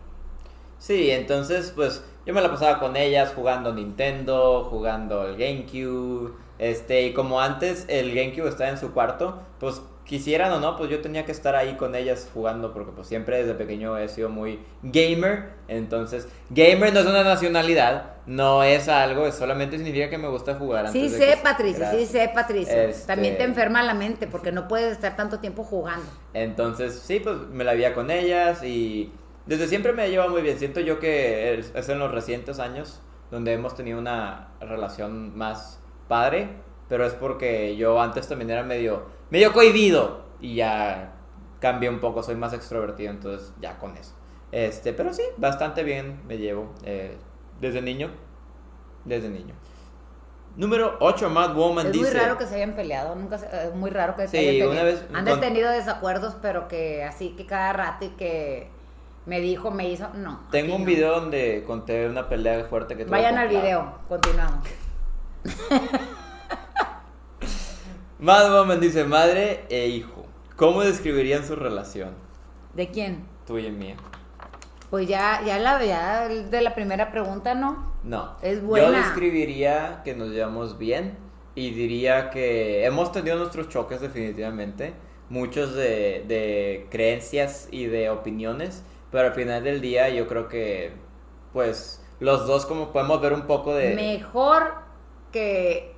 Sí, entonces pues yo me la pasaba con ellas jugando Nintendo, jugando el GameCube, este, y como antes el GameCube estaba en su cuarto, pues quisieran o no, pues yo tenía que estar ahí con ellas jugando porque pues siempre desde pequeño he sido muy gamer, entonces gamer no es una nacionalidad, no es algo, solamente significa que me gusta jugar. Sí de sé, que- Patricio, sí sé, Patricio. Este- También te enferma la mente porque no puedes estar tanto tiempo jugando. Entonces, sí, pues me la veía con ellas y desde siempre me lleva muy bien. Siento yo que es es en los recientes años donde hemos tenido una relación más padre, pero es porque yo antes también era medio, medio cohibido y ya cambié un poco, soy más extrovertido, entonces ya con eso. Este, pero sí, bastante bien me llevo eh, desde niño, desde niño. Número 8, Mad Woman Es dice. muy raro que se hayan peleado, nunca se- es muy raro que se Sí, hayan tenido. una vez Han con- tenido desacuerdos, pero que así que cada rato y que me dijo, me hizo, no. Tengo un no. video donde conté una pelea fuerte que tuve Vayan al video, continuamos. Mad Woman dice, madre e hijo. ¿Cómo describirían su relación? ¿De quién? Tuya y mía. Pues ya, ya la ya de la primera pregunta, ¿no? No. Es Yo buena. describiría que nos llevamos bien y diría que hemos tenido nuestros choques definitivamente, muchos de, de creencias y de opiniones, pero al final del día yo creo que pues los dos como podemos ver un poco de... Mejor que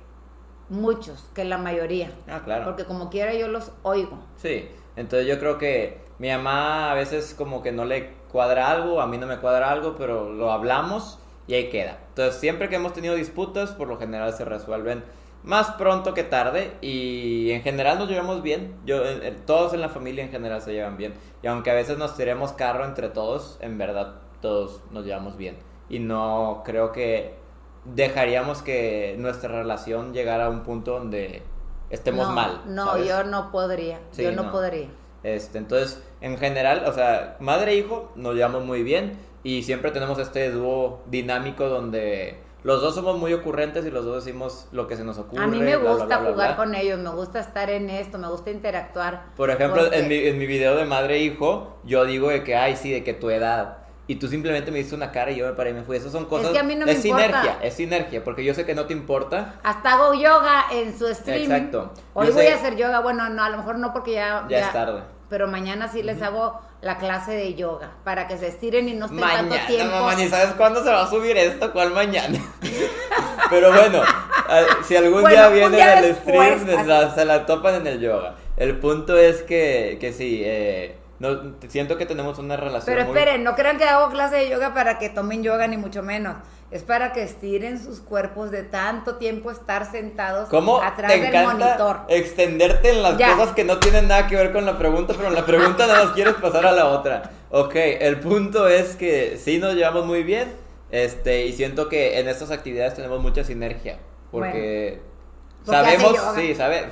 muchos, que la mayoría. Ah, claro. Porque como quiera yo los oigo. Sí, entonces yo creo que mi mamá a veces como que no le cuadra algo, a mí no me cuadra algo, pero lo hablamos y ahí queda. Entonces siempre que hemos tenido disputas, por lo general se resuelven más pronto que tarde y en general nos llevamos bien. Yo, eh, eh, todos en la familia en general se llevan bien. Y aunque a veces nos tiremos carro entre todos, en verdad todos nos llevamos bien. Y no creo que dejaríamos que nuestra relación llegara a un punto donde estemos no, mal. No, ¿sabes? yo no podría. Sí, yo no, no. podría. Este, entonces, en general, o sea, madre e hijo nos llevamos muy bien y siempre tenemos este dúo dinámico donde los dos somos muy ocurrentes y los dos decimos lo que se nos ocurre. A mí me bla, gusta bla, bla, jugar con ellos, me gusta estar en esto, me gusta interactuar. Por ejemplo, porque- en mi, en mi video de madre e hijo, yo digo de que, ay, sí, de que tu edad. Y tú simplemente me diste una cara y yo me paré y me fui. Esas son cosas. que a mí no me es importa. sinergia, es sinergia, porque yo sé que no te importa. Hasta hago yoga en su streaming. Exacto. Hoy Yo voy sé- a hacer yoga, bueno, no, a lo mejor no porque ya... Ya es tarde. Pero mañana sí les hago la clase de yoga para que se estiren y no estén tanto tiempo. mamá, ni sabes cuándo se va a subir esto, cuál mañana. Pero bueno, si algún Bueno, día vienen día al después, stream, la- se la topan en el yoga. El punto es que, que sí, eh, no, siento que tenemos una relación Pero muy- esperen, no crean que hago clase de yoga para que tomen yoga ni mucho menos. Es para que estiren sus cuerpos de tanto tiempo estar sentados ¿Cómo atrás te del encanta monitor. extenderte en las Ya. cosas que no tienen nada que ver con la pregunta, pero en la pregunta nada más quieres pasar a la otra? Ok, el punto es que sí nos llevamos muy bien, este, y siento que en estas actividades tenemos mucha sinergia, porque sabemos, sí, sabe.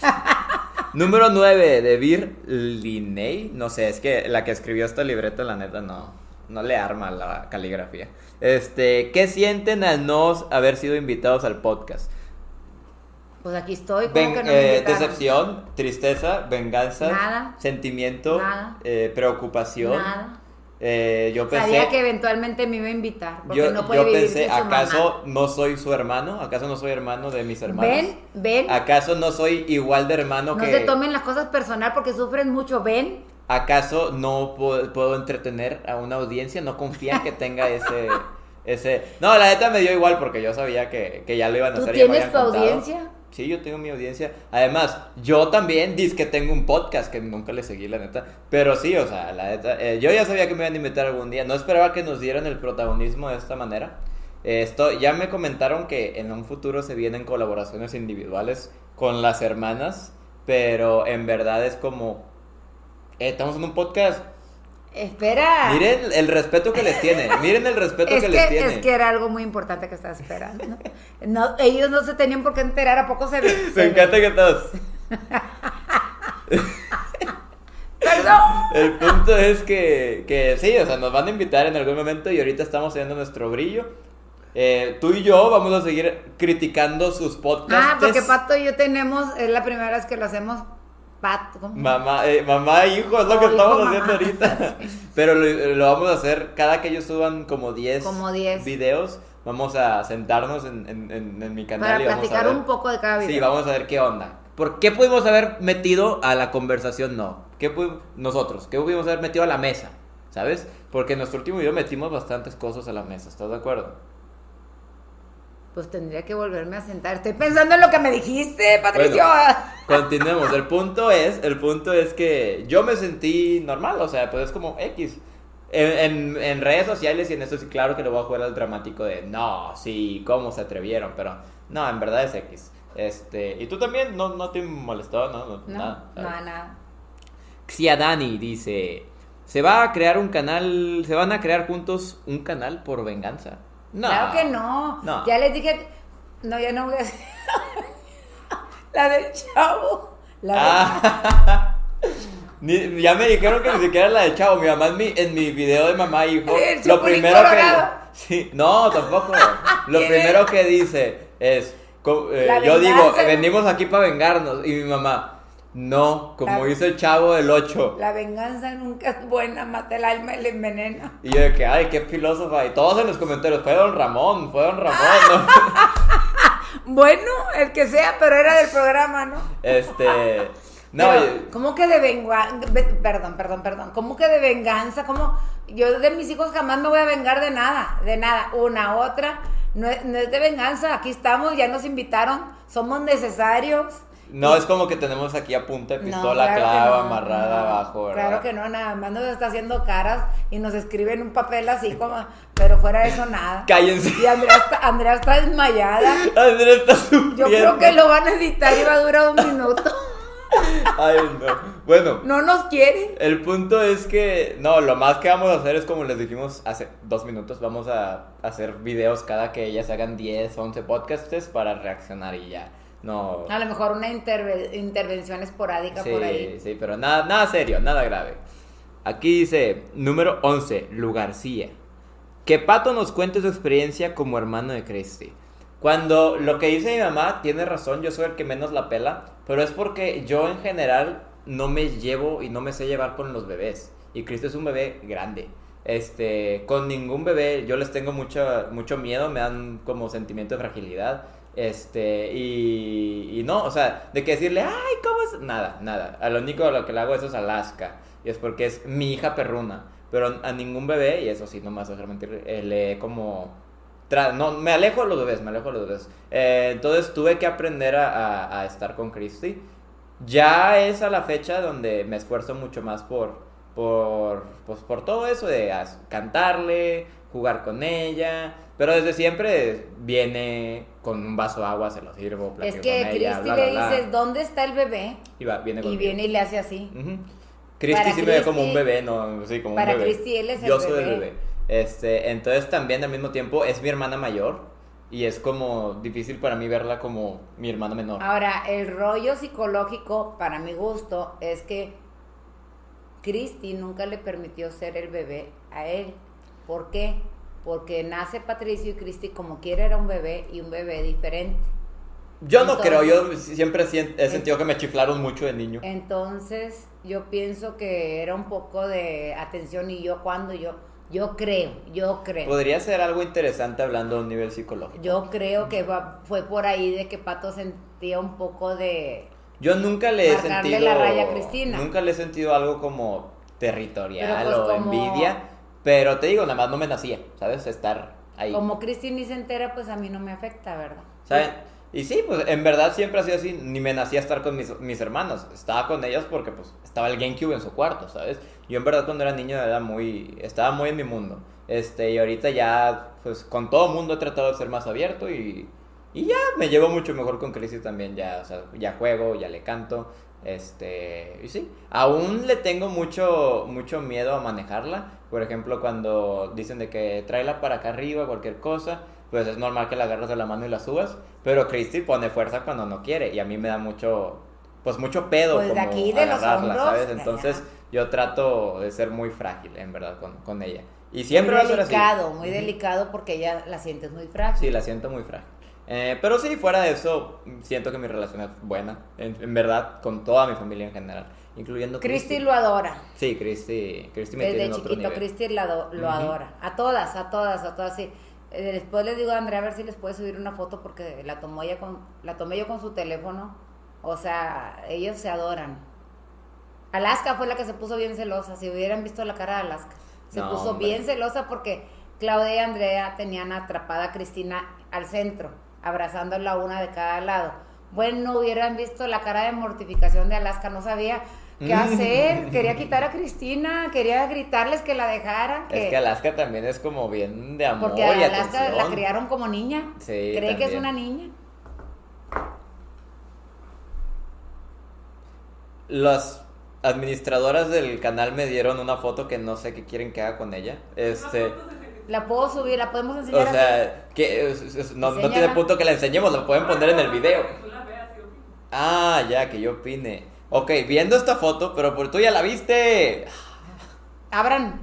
Número 9 de Bir Linney, no sé, es que la que escribió esta libreta, la neta, no, no le arma la caligrafía. Este, ¿qué sienten al no haber sido invitados al podcast? Pues aquí estoy, Ven- que no me eh, decepción, tristeza, venganza, Nada. sentimiento, Nada. eh, preocupación. Nada. Eh, yo pensé, Sabía que eventualmente me iba a invitar, porque yo, no puede yo vivir pensé, sin su ¿acaso mamá. no soy su hermano? ¿Acaso no soy hermano de mis hermanos? Ven, ven, ¿Acaso no soy igual de hermano no que... se tomen las cosas personal porque sufren mucho, ven. ¿Acaso no puedo, puedo entretener a una audiencia? ¿No confían que tenga ese... ese... No, la neta me dio igual porque yo sabía que, que ya lo iban a ¿Tú hacer. me tienes tu audiencia? Sí, yo tengo mi audiencia. Además, yo también dis que tengo un podcast que nunca le seguí, la neta. Pero sí, o sea, la neta. eh, yo ya sabía que me iban a invitar algún día. No esperaba que nos dieran el protagonismo de esta manera. Eh, Esto, ya me comentaron que en un futuro se vienen colaboraciones individuales con las hermanas. Pero en verdad es como. Eh, estamos en un podcast. Espera. Miren el respeto que les tiene. Miren el respeto es que, que, les tiene. es que era algo muy importante que estaba esperando. ellos no se tenían por qué enterar, ¿a poco se ve? se Me encanta que todos. Perdón. El punto es que, que sí, o sea, nos van a invitar en algún momento y ahorita estamos teniendo nuestro brillo. Eh, tú y yo vamos a seguir criticando sus podcasts. Ah, porque Pato y yo tenemos, es la primera vez que lo hacemos. ¿Cómo? Mamá, eh, mamá e hijo, es lo Oh, que hijo, estamos mamá. haciendo ahorita. Pero lo, lo vamos a hacer cada que ellos suban como 10 Como 10. videos. Vamos a sentarnos en, en- en- en mi canal Para y vamos a platicar ver. un poco de cada video. Sí, vamos a ver qué onda. ¿Por qué pudimos haber metido a la conversación? No. ¿Qué pu- nosotros? ¿Qué pudimos haber metido a la mesa? ¿Sabes? Porque en nuestro último video metimos bastantes cosas a la mesa. ¿Estás de acuerdo? Pues tendría que volverme a sentar. Estoy pensando en lo que me dijiste, Patricio. Continuemos. El punto es, el punto es que yo me sentí normal, o sea, pues es como X. En, en- en redes sociales y en eso sí, claro que lo voy a jugar al dramático de no, sí, cómo se atrevieron, pero no, en verdad es X. Este, y tú también no, no te molestó, no, no, No, nada. no, nada. Xiadani dice, ¿se va a crear un canal, se van a crear juntos un canal por venganza? No. Claro que no. No. Ya les dije, No, ya no voy a decir. la del chavo. La de- Ah. Ni- ya me dijeron que ni siquiera la de Chavo. Mi mamá en mi, en mi video de mamá hijo. El Lo primero que. Colorado. Sí, no, tampoco. Lo ¿Quién primero que dice es. eh, yo digo, eh, venimos aquí para vengarnos. Y mi mamá, no, como La- hizo el chavo del 8. La venganza nunca es buena, mata el alma y le envenena. Y yo de que, ay, qué filósofa. Y todos en los comentarios, fue Don Ramón, fue Don Ramón. ¿no? Bueno, el que sea, pero era del programa, ¿no? Este. No, Pero, ¿Cómo que de venganza? Perdón, perdón, perdón. ¿Cómo que de venganza? ¿Cómo? Yo de mis hijos jamás me voy a vengar de nada, de nada. Una, otra. No es, no es de venganza. Aquí estamos, ya nos invitaron. Somos necesarios. No es como que tenemos aquí a punta de No, pistola claro que clava no, amarrada no, abajo, ¿verdad? Claro que no, nada más nos está haciendo caras y nos escribe en un papel así como, pero fuera de eso nada. Cállense. Y Andrea está, Andrea está desmayada. Andrés está sufriendo. Yo creo que lo van a editar y va a durar un minuto. Ay, no. Bueno, No nos quieren. el punto es que, no, lo más que vamos a hacer es como les dijimos hace dos minutos, vamos a hacer videos cada que ellas hagan 10, 11 podcasts para reaccionar y ya. No. A lo mejor una interve- intervención esporádica Sí, por ahí. sí, pero nada, nada serio, nada grave. Aquí dice, número 11, Lugarcía. Que Pato nos cuente su experiencia como hermano de Christy. Cuando lo que dice mi mamá tiene razón, yo soy el que menos la pela, pero es porque yo en general no me llevo y no me sé llevar con los bebés. Y Cristo es un bebé grande. Este, con ningún bebé yo les tengo mucho, mucho miedo, me dan como sentimiento de fragilidad. Este, y, y no, o sea, de que decirle, ay, ¿cómo es? Nada, nada. A lo único lo que le hago eso es Alaska. Y es porque es mi hija perruna. Pero a ningún bebé, y eso sí, no me vas a dejar mentir, eh, le como no, me alejo de los bebés, me alejo de los bebés. Eh, entonces tuve que aprender a, a- a estar con Christy. Ya es a la fecha donde me esfuerzo mucho más por, por, pues, por todo eso de cantarle, jugar con ella. Pero desde siempre viene con un vaso de agua, se lo sirvo, Es que Cristi le dices, ¿dónde está el bebé? Y va, viene Y viene y le hace así. Ujú. Cristi Para sí me ve como Cristi- un bebé, no, sí, como para un bebé. Cristi él es el Yo soy el bebé. bebé. Este, entonces también al mismo tiempo es mi hermana mayor y es como difícil para mí verla como mi hermana menor. Ahora, el rollo psicológico, para mi gusto, es que Cristi nunca le permitió ser el bebé a él. ¿Por qué? Porque nace Patricio y Cristi como quiera era un bebé y un bebé diferente. Yo no creo, yo siempre he sentido que me chiflaron mucho de niño. Entonces, yo pienso que era un poco de atención y yo cuando yo, yo creo, yo creo. Podría ser algo interesante hablando a un nivel psicológico. Yo creo que va- fue por ahí de que Pato sentía un poco de... Yo nunca le he sentido. la raya a Cristina. Nunca le he sentido algo como territorial pues, o como- envidia. Pero te digo, nada más no me nacía, ¿sabes? Estar ahí. Como Cristi ni se entera, pues a mí no me afecta, ¿verdad? ¿Saben? Y sí, pues en verdad siempre ha sido así. Ni me nacía estar con mis, mis hermanos. Estaba con ellos porque pues estaba el GameCube en su cuarto, ¿sabes? Yo en verdad cuando era niño era muy... Estaba muy en mi mundo. Este, y ahorita ya, pues con todo mundo he tratado de ser más abierto y... Y ya me llevo mucho mejor con Cristi también. Ya, o sea, ya juego, ya le canto. Este, y sí, aún le tengo mucho, mucho miedo a manejarla. Por ejemplo, cuando dicen de que tráela para acá arriba, cualquier cosa, pues es normal que la agarres de la mano y la subas. Pero Christy pone fuerza cuando no quiere y a mí me da mucho, pues mucho pedo Pues de como aquí, de los agarrarla, hombros, ¿sabes? Entonces yo trato de ser muy frágil, en verdad, con, con ella. Y siempre muy va a ser así. delicado, muy delicado porque ella la sientes muy frágil. Sí, la siento muy frágil. Eh, pero sí, fuera de eso, siento que mi relación es buena, en, en verdad, con toda mi familia en general, incluyendo Cristi lo adora. Sí, Cristi, Cristi me tiene Desde en otro chiquito. Cristi lo, lo adora. A todas, a todas, a todas, sí. Eh, Después les digo a Andrea a ver si les puede subir una foto porque la tomó ella con, la tomé yo con su teléfono. O sea, ellos se adoran. Alaska fue la que se puso bien celosa. Si hubieran visto la cara de Alaska, se No, puso hombre. bien celosa porque Claudia y Andrea tenían atrapada a Cristina al centro, abrazándola una de cada lado. Bueno, hubieran visto la cara de mortificación de Alaska, no sabía qué hacer, quería quitar a Cristina, quería gritarles que la dejaran, que, Es que Alaska también es como bien de amor porque a Alaska la criaron como niña, Sí, cree que es una niña. Las administradoras del canal me dieron una foto que no sé qué quieren que haga con ella. Este, La puedo subir, la podemos O enseñar así. sea, que no, no tiene punto que la enseñemos, lo pueden poner en el video. Que tú la veas y opinas. Ah, ya, que yo opine. Ok, viendo esta foto, pero por tú ya la viste. Abran.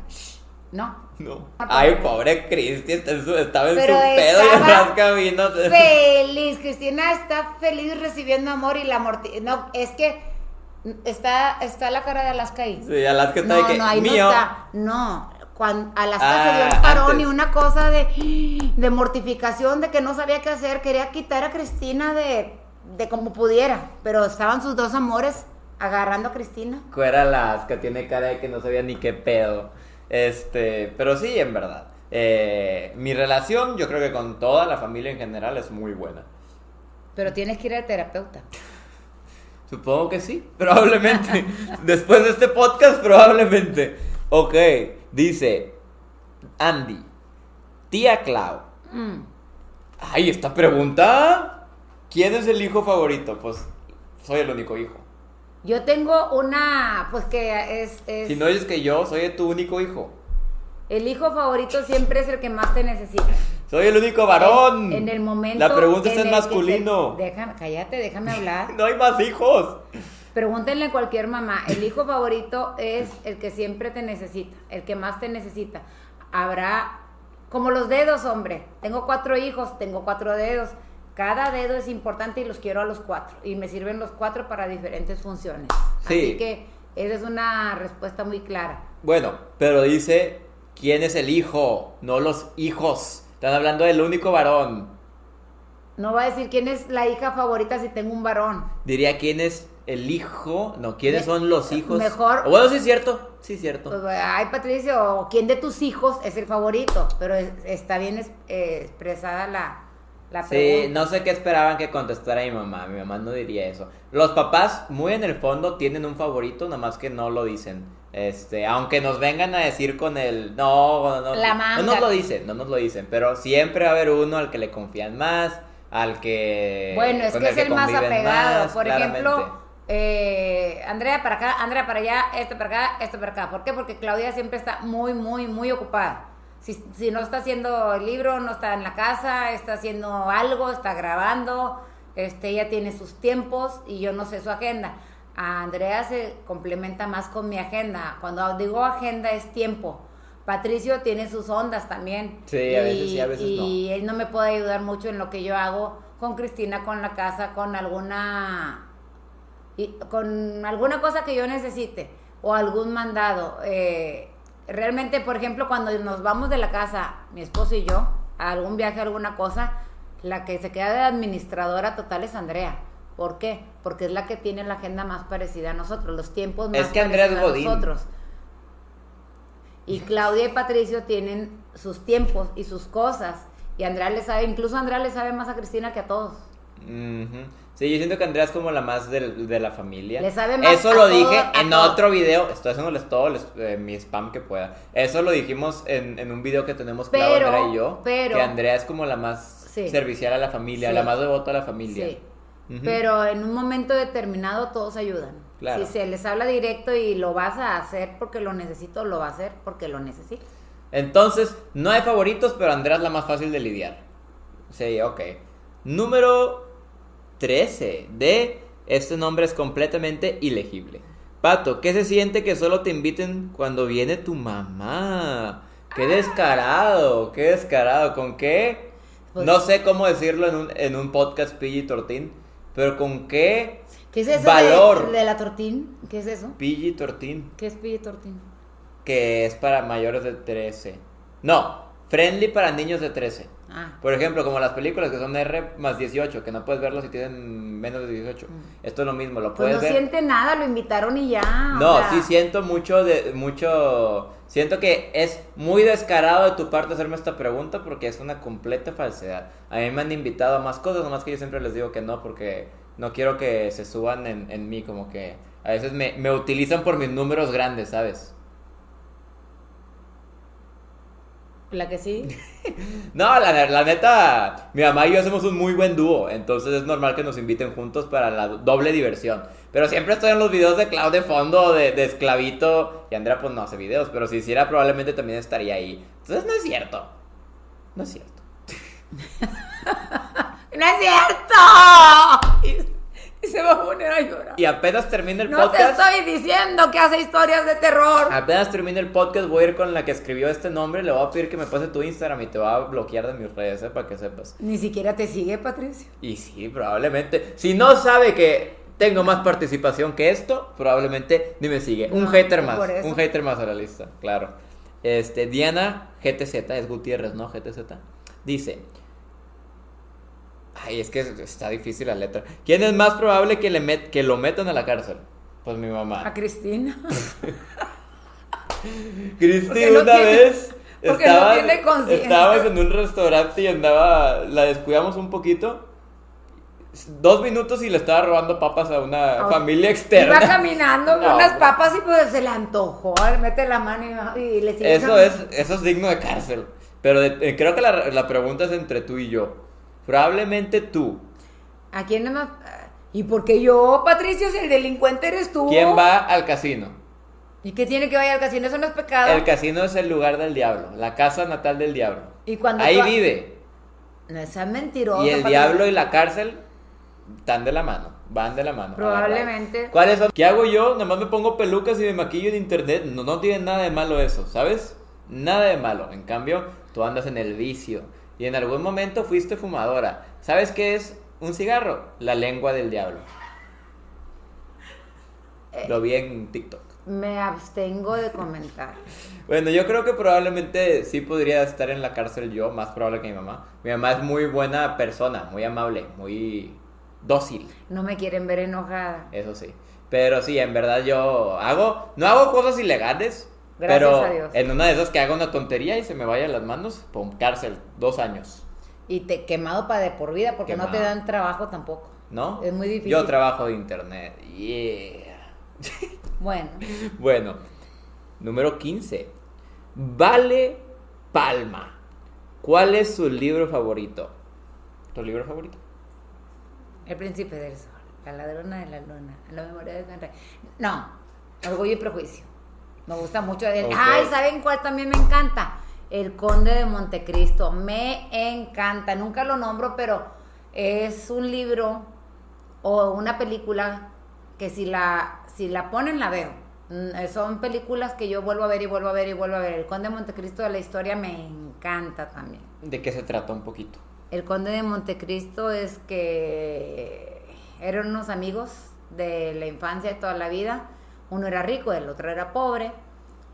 No. No. Ay, pobre Cristi, está en su- estaba en Pero su pedo y rasca vino. Feliz, Cristina está feliz recibiendo amor y la morti... No, es que está, está la cara de Alaska ahí. Sí, Alaska está no, de que no, ahí mío. no está. No, cuando Alaska Ah, se dio un parón antes. y una cosa de, de mortificación, de que no sabía qué hacer. Quería quitar a Cristina de, de como pudiera, pero estaban sus dos amores agarrando a Cristina. Fuera Alaska, tiene cara de que no sabía ni qué pedo. Este, pero sí, en verdad. Eh, mi relación, yo creo que con toda la familia en general es muy buena. Pero tienes que ir al terapeuta. Supongo que sí, probablemente. Después de este podcast, probablemente. Ok, dice Andy, tía Clau. Mm. Ay, esta pregunta. ¿Quién es el hijo favorito? Pues soy el único hijo. Yo tengo una, pues que es... es- Si no dices que yo, soy tu único hijo. El hijo favorito siempre es el que más te necesita. Soy el único varón. En, en el momento. La pregunta está en te- masculino. Deja- cállate, déjame hablar. No hay más hijos. Pregúntenle a cualquier mamá. El hijo favorito es el que siempre te necesita, el que más te necesita. Habrá, como los dedos, hombre. Tengo cuatro hijos, tengo cuatro dedos. Cada dedo es importante y los quiero a los cuatro. Y me sirven los cuatro para diferentes funciones. Sí. Así que esa es una respuesta muy clara. Bueno, pero dice quién es el hijo, no los hijos. Están hablando del único varón. No va a decir quién es la hija favorita si tengo un varón. Diría quién es el hijo, no, quiénes Me- son los hijos. mejor- O bueno, sí es cierto, sí es cierto. Pues, ay, Patricio, ¿quién de tus hijos es el favorito? Pero es- está bien es- eh, expresada la, la Sí, no sé qué esperaban que contestara mi mamá. Mi mamá no diría eso. Los papás, muy en el fondo, tienen un favorito, nada más que no lo dicen. Este, aunque nos vengan a decir con el no, no, no, La no nos lo dicen, no nos lo dicen, pero siempre va a haber uno al que le confían más, al que Bueno, es que es el más apegado. más, Por claramente. ejemplo, eh, Andrea para acá, Andrea para allá, esto para acá, esto para acá. ¿Por qué? Porque Claudia siempre está muy, muy, muy ocupada. Si, si no está haciendo el libro, no está en la casa, está haciendo algo, está grabando, este, ella tiene sus tiempos y yo no sé su agenda. A Andrea se complementa más con mi agenda. Cuando digo agenda es tiempo. Patricio tiene sus ondas también. Sí, a veces sí, a veces no. y él no me puede ayudar mucho en lo que yo hago con Cristina, con la casa, con alguna y con alguna cosa que yo necesite o algún mandado. Eh, realmente, por ejemplo, cuando nos vamos de la casa, mi esposo y yo, a algún viaje, alguna cosa, la que se queda de administradora total es Andrea. ¿Por qué? Porque es la que tiene la agenda más parecida a nosotros, los tiempos más Es que Andrea es a nosotros. Y Claudia y Patricio tienen sus tiempos y sus cosas. Y Andrea le sabe, incluso Andrea le sabe más a Cristina que a todos. Sí, yo siento que Andrea es como la más de, la familia. Le sabe más Eso lo todo, dije en todo. otro video. Estoy haciéndoles todo les- eh, mi spam que pueda. Eso lo dijimos en, en un video que tenemos Clau, Pero- Andrea y yo. pero- que Andrea es como la más Sí. servicial a la familia, Sí. la más devota a la familia. Sí. Pero en un momento determinado todos ayudan. Claro. Si se les habla directo y lo vas a hacer porque lo necesito, lo va a hacer porque lo necesito. Entonces, no hay favoritos, pero Andrea es la más fácil de lidiar. Sí, ok. Número 13 de este nombre es completamente ilegible. Pato, ¿qué se siente que solo te inviten cuando viene tu mamá? Qué descarado, qué descarado. ¿Con qué? Pues- no sé cómo decirlo en un, en un podcast PG Tortín, pero ¿con qué ¿Qué es eso valor? de, de la tortín? ¿Qué es eso? PG Tortín, ¿Qué es pille tortín? que es para mayores de 13. No, friendly para niños de 13. Ah, Por ejemplo, como las películas que son R más 18, que no puedes verlo si tienen menos de 18. Esto es lo mismo, lo pues puedes no ver. siente nada, lo invitaron y ya. o No, sea, sí siento mucho de mucho siento que es muy descarado de tu parte hacerme esta pregunta porque es una completa falsedad. A mí me han invitado a más cosas, nomás que yo siempre les digo que no porque no quiero que se suban en, en mí, como que a veces me, me utilizan por mis números grandes, ¿sabes? La que sí. No, la, la neta, mi mamá y yo hacemos un muy buen dúo, entonces es normal que nos inviten juntos para la doble diversión. Pero siempre estoy en los videos de Cloud de fondo, de, de esclavito, y Andrea pues no hace videos, pero si hiciera probablemente también estaría ahí. Entonces no es cierto. No es cierto. ¡No es cierto! Y, se va a poner a llorar. Y apenas termine el No te podcast. estoy diciendo que hace historias de terror. Apenas termine el podcast, voy a ir con la que escribió este nombre. Le voy a pedir que me pase tu Instagram y te va a bloquear de mis redes, ¿eh? para que sepas. Ni siquiera te sigue, Patricio. Y sí, probablemente. Si no sabe que tengo más participación que esto, probablemente ni me sigue. Un hater más. Un hater más a la lista, claro. Este, Diana GTZ, es Gutiérrez, ¿no? GTZ. Dice. Ay, es que está difícil la letra. ¿Quién es más probable que, le met- que lo metan a la cárcel? Pues mi mamá. A Cristina. Cristi Porque no una tiene- vez porque no estaba- tiene conciencia. estábamos en un restaurante y andaba, la descuidamos un poquito. Dos minutos y le estaba robando papas a una familia Iba externa. caminando, vio No, unas papas y pues se le antojó. Mete la mano y, y le sigue Eso es, eso es digno de cárcel. Pero de- eh, creo que la, la pregunta es entre tú y yo. Probablemente tú. ¿A quién no? ¿Y por qué yo, Patricio, si el delincuente eres tú? ¿Quién va al casino? ¿Y qué tiene que vaya al casino? Eso no es pecado. El casino es el lugar del diablo, la casa natal del diablo. Y cuando Ahí tú- vive. No seas mentiroso. Y el Patricio. diablo y la cárcel están de la mano, van de la mano. Probablemente. ¿Cuáles son? ¿Qué hago yo? Nada más me pongo pelucas y me maquillo en internet. No, no tiene nada de malo eso, ¿sabes? Nada de malo. En cambio, tú andas en el vicio. Y en algún momento fuiste fumadora. ¿Sabes qué es un cigarro? La lengua del diablo. Eh. Lo vi en TikTok. Me abstengo de comentar. Bueno, yo creo que probablemente sí podría estar en la cárcel yo, más probable que mi mamá. Mi mamá es muy buena persona, muy amable, muy dócil. No me quieren ver enojada. Eso sí. Pero sí, en verdad yo hago, no hago cosas ilegales. Gracias pero a Dios. en una de esas que haga una tontería y se me vaya las manos, pum, cárcel, dos años. Y te quemado para de por vida porque no te dan trabajo tampoco. ¿No? Es muy difícil. Yo trabajo de internet. Yeah. Bueno, Bueno, número 15. Vale Palma. ¿Cuál es su libro favorito? ¿Tu libro favorito? El Príncipe del Sol, La Ladrona de la Luna, La Memoria de Henry. No, Orgullo y Prejuicio. Me gusta mucho. El- Ok. Ay, ¿saben cuál también me encanta? El Conde de Montecristo. Me encanta. Nunca lo nombro, pero es un libro o una película que si la, si la ponen la veo. Mm, eh, Son películas que yo vuelvo a ver y vuelvo a ver y vuelvo a ver. El Conde de Montecristo de la historia me encanta también. ¿De qué se trata un poquito? El conde de Montecristo es que eran unos amigos de la infancia de toda la vida. Uno era rico, el otro era pobre.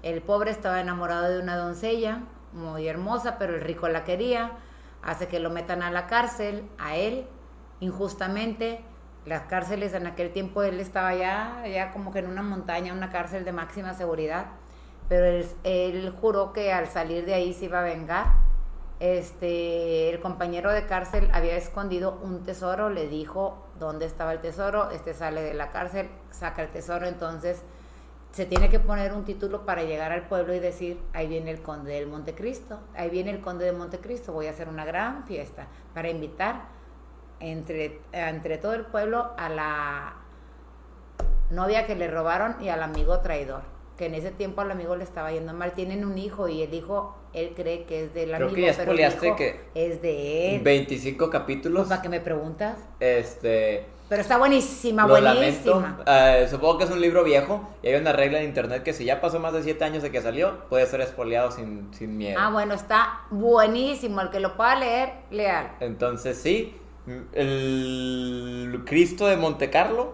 El pobre estaba enamorado de una doncella muy hermosa, pero el rico la quería. Hace que lo metan a la cárcel, a él, injustamente. Las cárceles en aquel tiempo él estaba ya, ya como que en una montaña, una cárcel de máxima seguridad. Pero él, juró que al salir de ahí se iba a vengar este, el compañero de cárcel había escondido un tesoro, le dijo dónde estaba el tesoro, este sale de la cárcel, saca el tesoro, entonces se tiene que poner un título para llegar al pueblo y decir, ahí viene el conde del Montecristo, ahí viene el conde de Montecristo, voy a hacer una gran fiesta para invitar entre, entre todo el pueblo a la novia que le robaron y al amigo traidor. Que en ese tiempo al amigo le estaba yendo mal. Tienen un hijo y el hijo, él cree que es del Creo amigo. que ya pero el hijo que es de él. 25 capítulos. Pues, ¿Para qué me preguntas? Este. Pero está buenísima, Lo lamento. buenísima. Eh, supongo que es un libro viejo y hay una regla en internet que si ya pasó más de 7 años de que salió, puede ser espoleado sin, sin miedo. Ah, bueno, está buenísimo. El que lo pueda leer, leal. Entonces sí, el Cristo de Monte Carlo,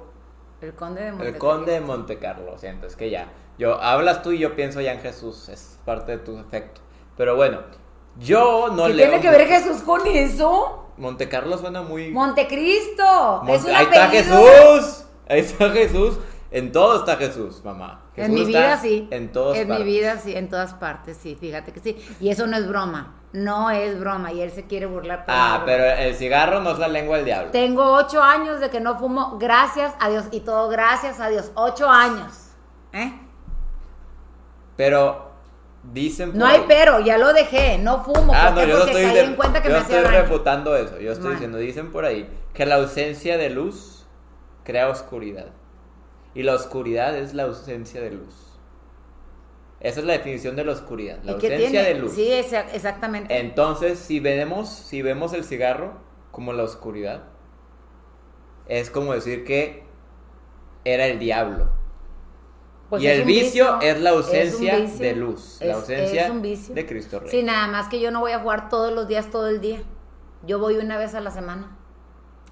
El conde de el Montecristo. conde de Monte Carlo, siento, es que ya, yo hablas tú y yo pienso ya en Jesús, es parte de tu efecto. Pero bueno, yo no ¿Qué leo tiene que ver. Jesús con eso? Monte Carlo suena muy Montecristo. Monte- es un Ahí está. Jesús. Ahí está Jesús. En todo está Jesús, mamá. En Jesús mi está vida sí. En todas En partes. mi vida sí, en todas partes, sí, fíjate que sí. Y eso no es broma. No es broma. Y él se quiere burlar. no Ah, pero el cigarro no es la lengua del diablo. Tengo ocho años de que no fumo, gracias a Dios. Y todo gracias a Dios. Ocho años. ¿Eh? Pero dicen por No hay ahí- pero, ya lo dejé. No fumo. Ah, ¿Por no, yo no Porque estoy, caí de- en cuenta que yo me estoy hacía daño. refutando eso. Yo estoy diciendo, dicen por ahí que la ausencia de luz crea oscuridad. Y la oscuridad es la ausencia de luz. Esa es la definición de la oscuridad, la ¿Y qué ausencia de luz. Sí, exa- exactamente. Entonces, si vemos, si vemos el cigarro como la oscuridad, es como decir que era el diablo. Pues y es el un vicio, es la ausencia vicio, de luz, la es- ausencia es un vicio. de Cristo Rey. Sí, nada más que yo no voy a jugar todos los días, todo el día. Yo voy una vez a la semana.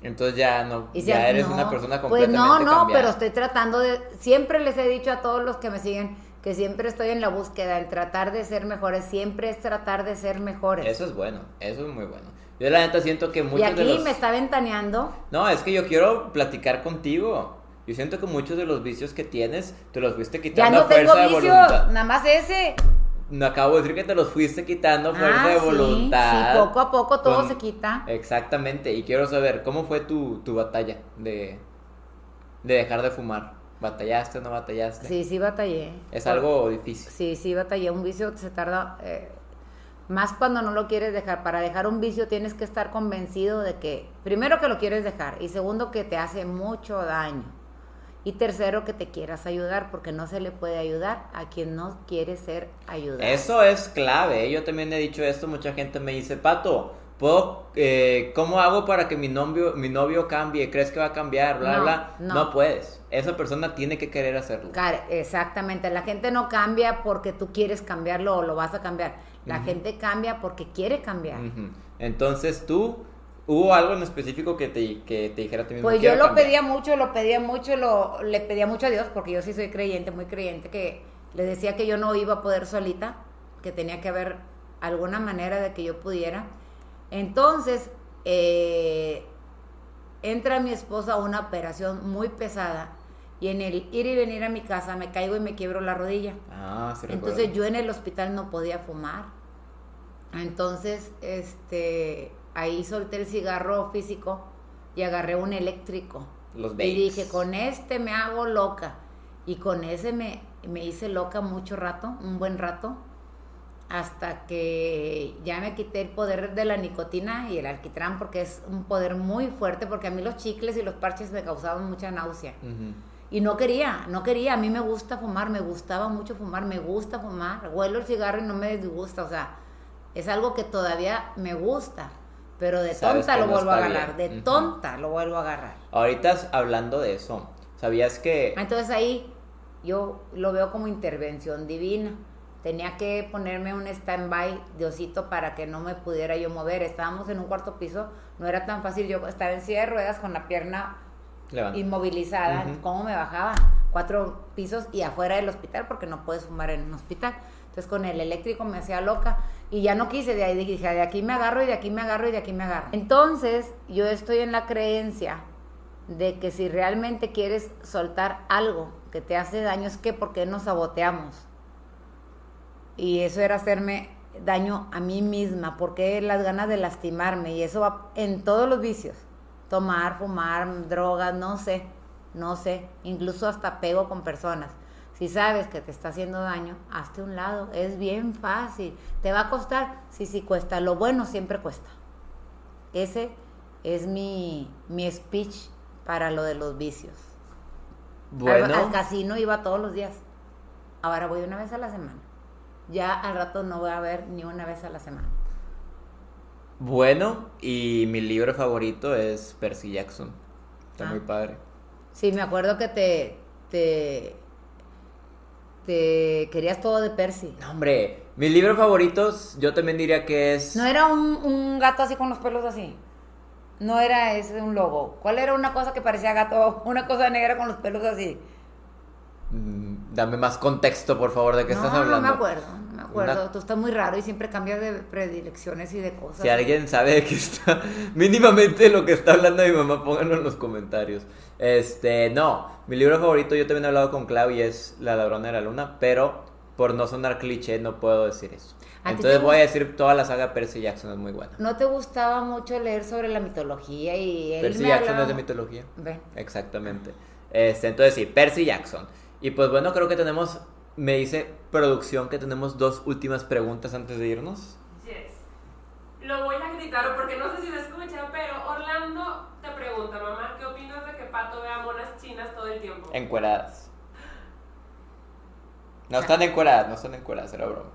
Entonces ya no, Y ya si- eres no, una persona Pues completamente no, no, cambiada. pero estoy tratando de... Siempre les he dicho a todos los que me siguen que siempre estoy en la búsqueda, en tratar de ser mejores. Siempre es tratar de ser mejores. Eso es bueno, eso es muy bueno. Yo la neta siento que muchos y aquí de los... me está ventaneando. No, es que yo quiero platicar contigo. Yo siento que muchos de los vicios que tienes, te los fuiste Ya quitando no a tengo fuerza de voluntad. nada más ese. No acabo de decir que te los fuiste quitando a fuerza Ah, de sí, voluntad. sí, poco a poco todo Con- se quita. Exactamente, y quiero saber, ¿cómo fue tu, tu batalla de, de dejar de fumar? ¿Batallaste o no batallaste? Sí, sí batallé. Es Por- algo difícil. Sí, sí batallé. Un vicio se tarda... eh, más cuando no lo quieres dejar. Para dejar un vicio tienes que estar convencido de que, primero que lo quieres dejar y segundo que te hace mucho daño. Y tercero que te quieras ayudar porque no se le puede ayudar a quien no quiere ser ayudado. Eso es clave, ¿eh? yo también he dicho esto, mucha gente me dice, Pato, ¿puedo, eh, ¿cómo hago para que mi novio, mi novio cambie? ¿Crees que va a cambiar? Bla, No, bla. no. No puedes, esa persona tiene que querer hacerlo. Exactamente, la gente no cambia porque tú quieres cambiarlo o lo vas a cambiar. La gente cambia porque quiere cambiar. Entonces tú, ¿hubo algo en específico que te, que te dijera a ti mismo? Pues yo "Quiero lo cambiar"? pedía mucho, lo pedía mucho, lo, le pedía mucho a Dios, porque yo sí soy creyente, muy creyente, que le decía que yo no iba a poder solita, que tenía que haber alguna manera de que yo pudiera. Entonces, eh, entra mi esposa a una operación muy pesada y en el ir y venir a mi casa me caigo y me quiebro la rodilla. Ah, sí recuerdo. Entonces yo en el hospital no podía fumar. Entonces, este, ahí solté el cigarro físico y agarré un eléctrico. Los Y dije, con este me hago loca. Y con ese me, me hice loca mucho rato, un buen rato, hasta que ya me quité el poder de la nicotina y el alquitrán, porque es un poder muy fuerte, porque a mí los chicles y los parches me causaban mucha náusea. Ujú. Y no quería, no quería. A mí me gusta fumar, me gustaba mucho fumar, me gusta fumar. Huelo el cigarro y no me disgusta. O sea, es algo que todavía me gusta. Pero de tonta lo no vuelvo a agarrar. bien. De tonta lo vuelvo a agarrar. Ahorita hablando de eso, ¿sabías que Entonces ahí yo lo veo como intervención divina. Tenía que ponerme un stand-by de osito para que no me pudiera yo mover. Estábamos en un cuarto piso, no era tan fácil. Yo estaba en silla de ruedas con la pierna Levanta. inmovilizada. ¿cómo me bajaba? Cuatro pisos y afuera del hospital porque no puedes fumar en un hospital. Entonces con el eléctrico me hacía loca y ya no quise, de ahí dije, de aquí me agarro y de aquí me agarro y de aquí me agarro. Entonces yo estoy en la creencia de que si realmente quieres soltar algo que te hace daño es que ¿por qué nos saboteamos? Y eso era hacerme daño a mí misma, porque las ganas de lastimarme y eso va en todos los vicios. Tomar, fumar, drogas, no sé, no sé, incluso hasta pego con personas. Si sabes que te está haciendo daño, hazte un lado, es bien fácil. ¿Te va a costar? Sí, sí cuesta. Lo bueno siempre cuesta. Ese es mi, mi speech para lo de los vicios. Al- Bueno, al casino iba todos los días. Ahora voy una vez a la semana. Ya al rato no voy a ver ni una vez a la semana. bueno, y mi libro favorito es Percy Jackson. Está Ah. muy padre. Sí, me acuerdo que te, te, te querías todo de Percy. No, hombre, mis libros favoritos yo también diría que es... No era un, un gato así con los pelos así. No era ese un lobo. ¿Cuál era una cosa que parecía gato? Una cosa negra con los pelos así. Mm, Dame más contexto, por favor, de qué no, estás hablando. no me acuerdo, acuerdo. Una- Tú estás muy raro y siempre cambias de predilecciones y de cosas. Si alguien sabe de qué está, mínimamente lo que está hablando mi mamá, pónganlo en los comentarios. Este, no, mi libro favorito, yo también he hablado con Clau y es La ladrona de la luna, pero por no sonar cliché no puedo decir eso. ¿A ti Entonces te voy a decir toda la saga Percy Jackson es muy buena. ¿No te gustaba mucho leer sobre la mitología y él Percy me Jackson hablaba- es de mitología. Ven. Exactamente. Este, entonces sí, Percy Jackson. Y pues bueno, creo que tenemos, me dice producción que tenemos dos últimas preguntas antes de irnos. Yes. Lo voy a gritar porque no sé si lo escuchan, pero Orlando te pregunta, mamá, ¿qué opinas de que Pato vea monas chinas todo el tiempo? Encueradas. No están encueradas, no están encueradas, era broma.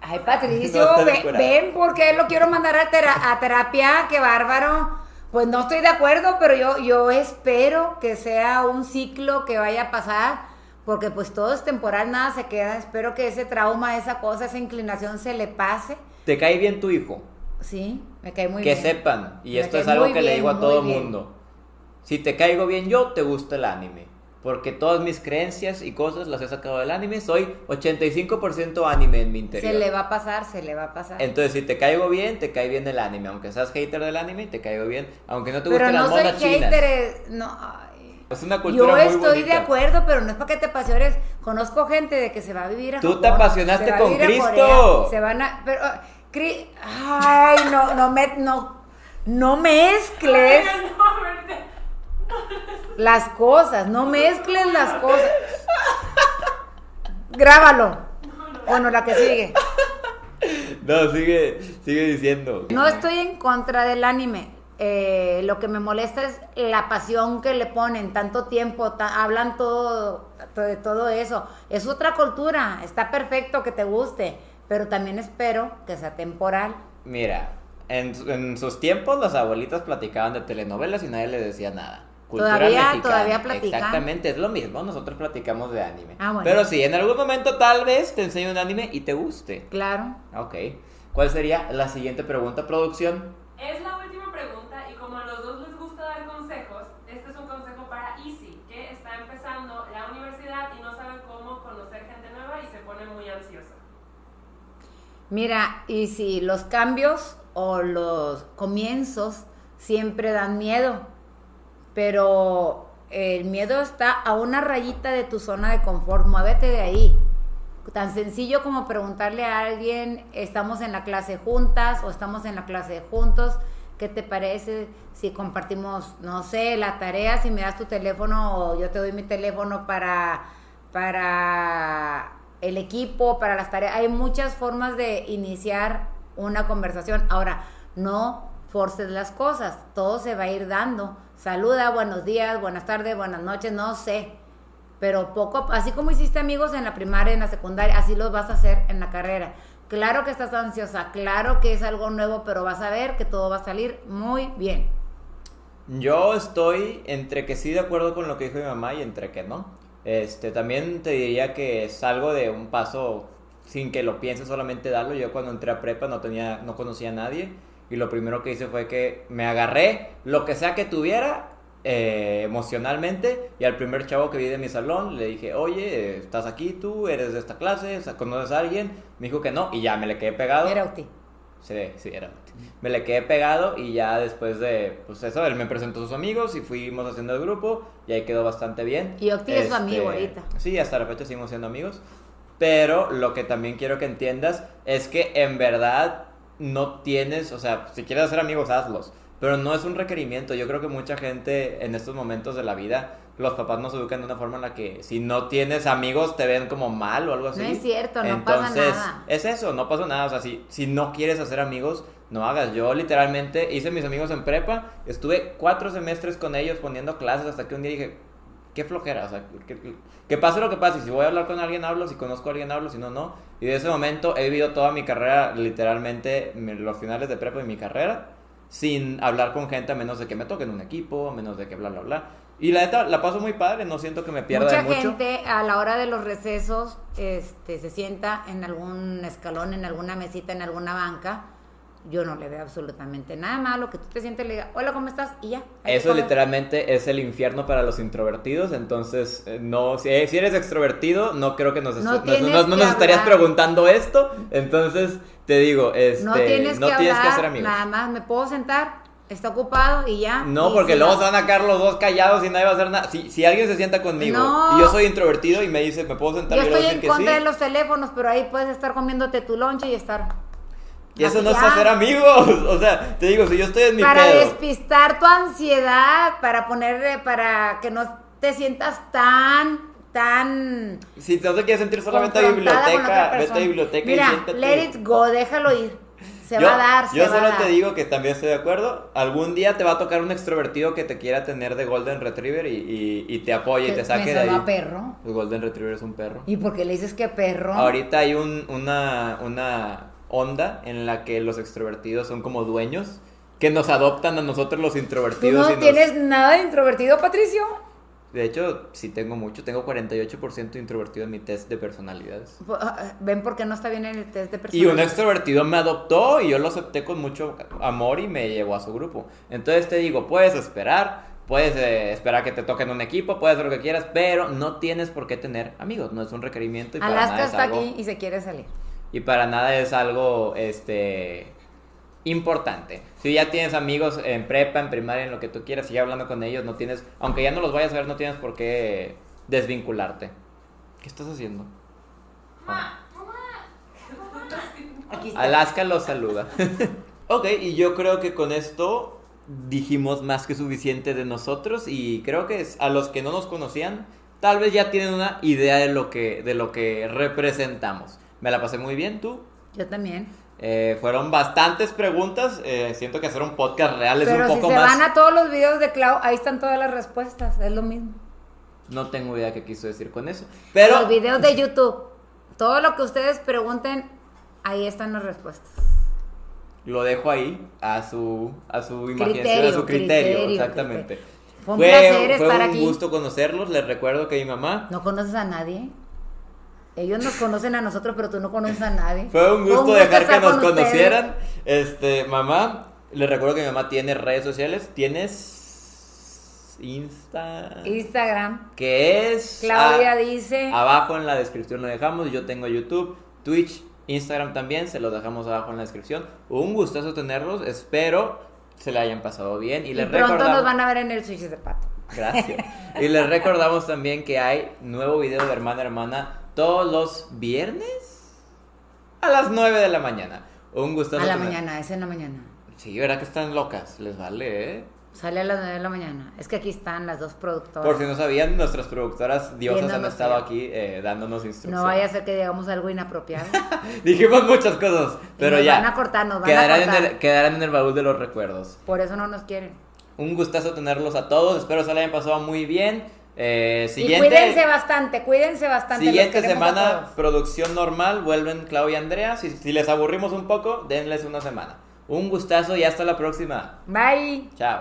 Ay, Patricio, ven, ven, porque lo quiero mandar a, tera- a terapia, qué bárbaro. Pues no estoy de acuerdo, pero yo, yo espero que sea un ciclo que vaya a pasar, porque pues todo es temporal, nada se queda. Espero que ese trauma, esa cosa, esa inclinación se le pase. ¿Te cae bien tu hijo? Sí, me cae muy que bien. sepan, y Me esto es algo que le bien, digo a todo bien. mundo. Si te caigo bien yo, te gusta el anime. Porque todas mis creencias y cosas las he sacado del anime. Soy 85% anime en mi interior. Se le va a pasar, se le va a pasar. Entonces, si te caigo bien, te cae bien el anime. Aunque seas hater del anime, te caigo bien. Aunque no te pero gusten no las soy monas chinas. hater, eh, no. Ay. Es una cultura Yo muy estoy de acuerdo, pero no es para que te apasiones. Conozco gente de que se va a vivir a Tú te apasionaste se va a con a Cristo. Corea, se van a pero ah, Cri- ay, no no me no no mezcles las cosas, no mezcles las cosas. Grábalo. Bueno, la que sigue. No, sigue, sigue diciendo. No estoy en contra del anime. Eh, lo que me molesta es la pasión que le ponen, tanto tiempo, ta- hablan todo, to- de todo eso. Es otra cultura, está perfecto que te guste, pero también espero que sea temporal. Mira, en, en sus tiempos las abuelitas platicaban de telenovelas y nadie le decía nada. Cultura Todavía- mexicana. todavía platican. Exactamente, es lo mismo, nosotros platicamos de anime. Ah, bueno. Pero sí, en algún momento tal vez te enseñe un anime y te guste. Claro. Ok. ¿Cuál sería la siguiente pregunta, producción? Es la última pregunta y como a los dos les gusta dar consejos, este es un consejo para Easy, que está empezando la universidad y no sabe cómo conocer gente nueva y se pone muy ansiosa. Mira, y si los cambios o los comienzos siempre dan miedo, pero el miedo está a una rayita de tu zona de confort, muévete de ahí. Tan sencillo como preguntarle a alguien, estamos en la clase juntas o estamos en la clase juntos, ¿qué te parece si compartimos, no sé, la tarea, si me das tu teléfono o yo te doy mi teléfono para, para el equipo, para las tareas? Hay muchas formas de iniciar una conversación. Ahora, no forces las cosas, todo se va a ir dando. Saluda, buenos días, buenas tardes, buenas noches, no sé. Pero poco, así como hiciste amigos en la primaria, en la secundaria, así los vas a hacer en la carrera. Claro que estás ansiosa, claro que es algo nuevo, pero vas a ver que todo va a salir muy bien. Yo estoy entre que sí de acuerdo con lo que dijo mi mamá y entre que no. Este, también te diría que es algo de un paso sin que lo pienses, solamente darlo. Yo cuando entré a prepa no tenía, no conocía a nadie y lo primero que hice fue que me agarré lo que sea que tuviera eh, emocionalmente y al primer chavo que vi de mi salón le dije, oye, ¿estás aquí tú? ¿Eres de esta clase? ¿Conoces a alguien? Me dijo que no y ya me le quedé pegado. Era Uti. Sí, sí, era. Me le quedé pegado y ya después de, pues eso, él me presentó a sus amigos y fuimos haciendo el grupo y ahí quedó bastante bien. Y Octi es su amigo ahorita. Sí, hasta la fecha seguimos siendo amigos. Pero lo que también quiero que entiendas es que en verdad no tienes, o sea, si quieres hacer amigos, hazlos. Pero no es un requerimiento. Yo creo que mucha gente en estos momentos de la vida, los papás nos educan de una forma en la que si no tienes amigos te ven como mal o algo así. No es cierto, no pasa Entonces, nada. es eso, no pasa nada. O sea, si, si no quieres hacer amigos, no hagas. Yo literalmente hice mis amigos en prepa, estuve cuatro semestres con ellos poniendo clases hasta que un día dije, qué flojera, o sea, que, que pase lo que pase. Si voy a hablar con alguien, hablo. Si conozco a alguien, hablo. Si no, no. Y de ese momento he vivido toda mi carrera, literalmente, los finales de prepa y mi carrera, sin hablar con gente a menos de que me toquen un equipo, a menos de que bla, bla, bla. Y la neta, la paso muy padre, no siento que me pierda Mucha de mucho. gente a la hora de los recesos este, se sienta en algún escalón, en alguna mesita, en alguna banca. Yo no le veo absolutamente nada malo que tú te sientes y le digas, hola, ¿cómo estás? Y ya. Eso literalmente es el infierno para los introvertidos, entonces eh, no, si, si eres extrovertido, no creo que nos, No nos- nos- no que nos estarías preguntando esto, entonces te digo, este, No tienes no que tienes hablar, que hacer amigos. nada más, me puedo sentar, está ocupado y ya. No, Y porque si luego se van a quedar los dos callados y nadie va a hacer nada. Si, si alguien se sienta conmigo No. y yo soy introvertido y me dice, ¿me puedo sentar? Yo y estoy en contra sí. de los teléfonos, pero ahí puedes estar comiéndote tu lonche y estar. Y eso no es hacer amigos. O sea, te digo, si yo estoy en mi para pedo. despistar tu ansiedad, para ponerle, para que no te sientas tan, tan Si no te quieres sentir solamente a biblioteca, vete a biblioteca y Mira, siéntate. let it go, déjalo ir. Se va a dar, se Yo va a solo dar. te digo que también estoy de acuerdo. Algún día te va a tocar un extrovertido que te quiera tener de Golden Retriever y, y- y te apoye y te saque me de ahí. perro. El Golden Retriever es un perro. ¿Y por qué le dices que perro? Ahorita hay un- una, una onda en la que los extrovertidos son como dueños que nos adoptan a nosotros los ¿Tú introvertidos. no y nos- tienes nada de introvertido, Patricio? De hecho, sí tengo mucho. Tengo 48% introvertido en mi test de personalidades. Pu- ah, Ven por qué no está bien en el test de Y personalidad. un extrovertido me adoptó y yo lo acepté con mucho amor y me llevó a su grupo. Entonces te digo, puedes esperar, puedes eh, esperar que te toquen un equipo, puedes hacer lo que quieras, pero no tienes por qué tener amigos, no es un requerimiento y para Alaska es está algo, aquí y se quiere salir. y para nada es algo este importante. Si ya tienes amigos en prepa, en primaria, en lo que tú quieras, sigue hablando con ellos, no tienes, aunque ya no los vayas a ver, no tienes por qué desvincularte. ¿Qué estás haciendo? Ah. Aquí está. Alaska los saluda. ok, y yo creo que con esto dijimos más que suficiente de nosotros y creo que es- a los que no nos conocían, tal vez ya tienen una idea de lo que, de lo que representamos. Me la pasé muy bien, tú. Yo también. Eh, fueron bastantes preguntas. eh, siento que hacer un podcast real es Pero un si poco se más. van a todos los videos de Clau, ahí están todas las respuestas. Es lo mismo. No tengo idea qué quiso decir con eso. Pero Los videos de YouTube. Todo lo que ustedes pregunten, ahí están las respuestas. lo dejo ahí a su, a su imaginación, Criterio, a su criterio, criterio, exactamente. criterio. Fue un placer fue estar un aquí. gusto conocerlos. Les recuerdo que mi mamá ¿No conoces a nadie? Ellos nos conocen a nosotros, pero tú no conoces a nadie. Fue un gusto, dejar que nos con conocieran. Este, mamá, les recuerdo que mi mamá tiene redes sociales. Tienes Insta. Instagram. Que es. Claudia a- dice. Abajo en la descripción lo dejamos. Yo tengo YouTube, Twitch, Instagram también. Se los dejamos abajo en la descripción. Un gustazo tenerlos. Espero se le hayan pasado bien. Y, Y les pronto recordamos. nos van a ver en el Switch de Pato. Gracias. Y les recordamos también que hay nuevo video de hermana hermana todos los viernes a las 9 de la mañana. Un gustazo. A la tener- mañana, es en la mañana. Sí, verá que están locas. Les vale, ¿eh? Sale a las 9 de la mañana. Es que aquí están las dos productoras. Por si no sabían, nuestras productoras diosas han estado aquí eh, dándonos instrucciones. No vaya a ser que digamos algo inapropiado. Dijimos muchas cosas, pero nos ya. van a cortar, nos van a quedarán, cortar. En el, quedarán en el baúl de los recuerdos. Por eso no nos quieren. Un gustazo tenerlos a todos. Espero se la hayan pasado muy bien. Eh, Y siguiente. cuídense bastante, cuídense bastante. Siguiente semana, producción normal, vuelven Clau y Andrea. Si, si les aburrimos un poco, denles una semana. Un gustazo y hasta la próxima. Bye. Chao.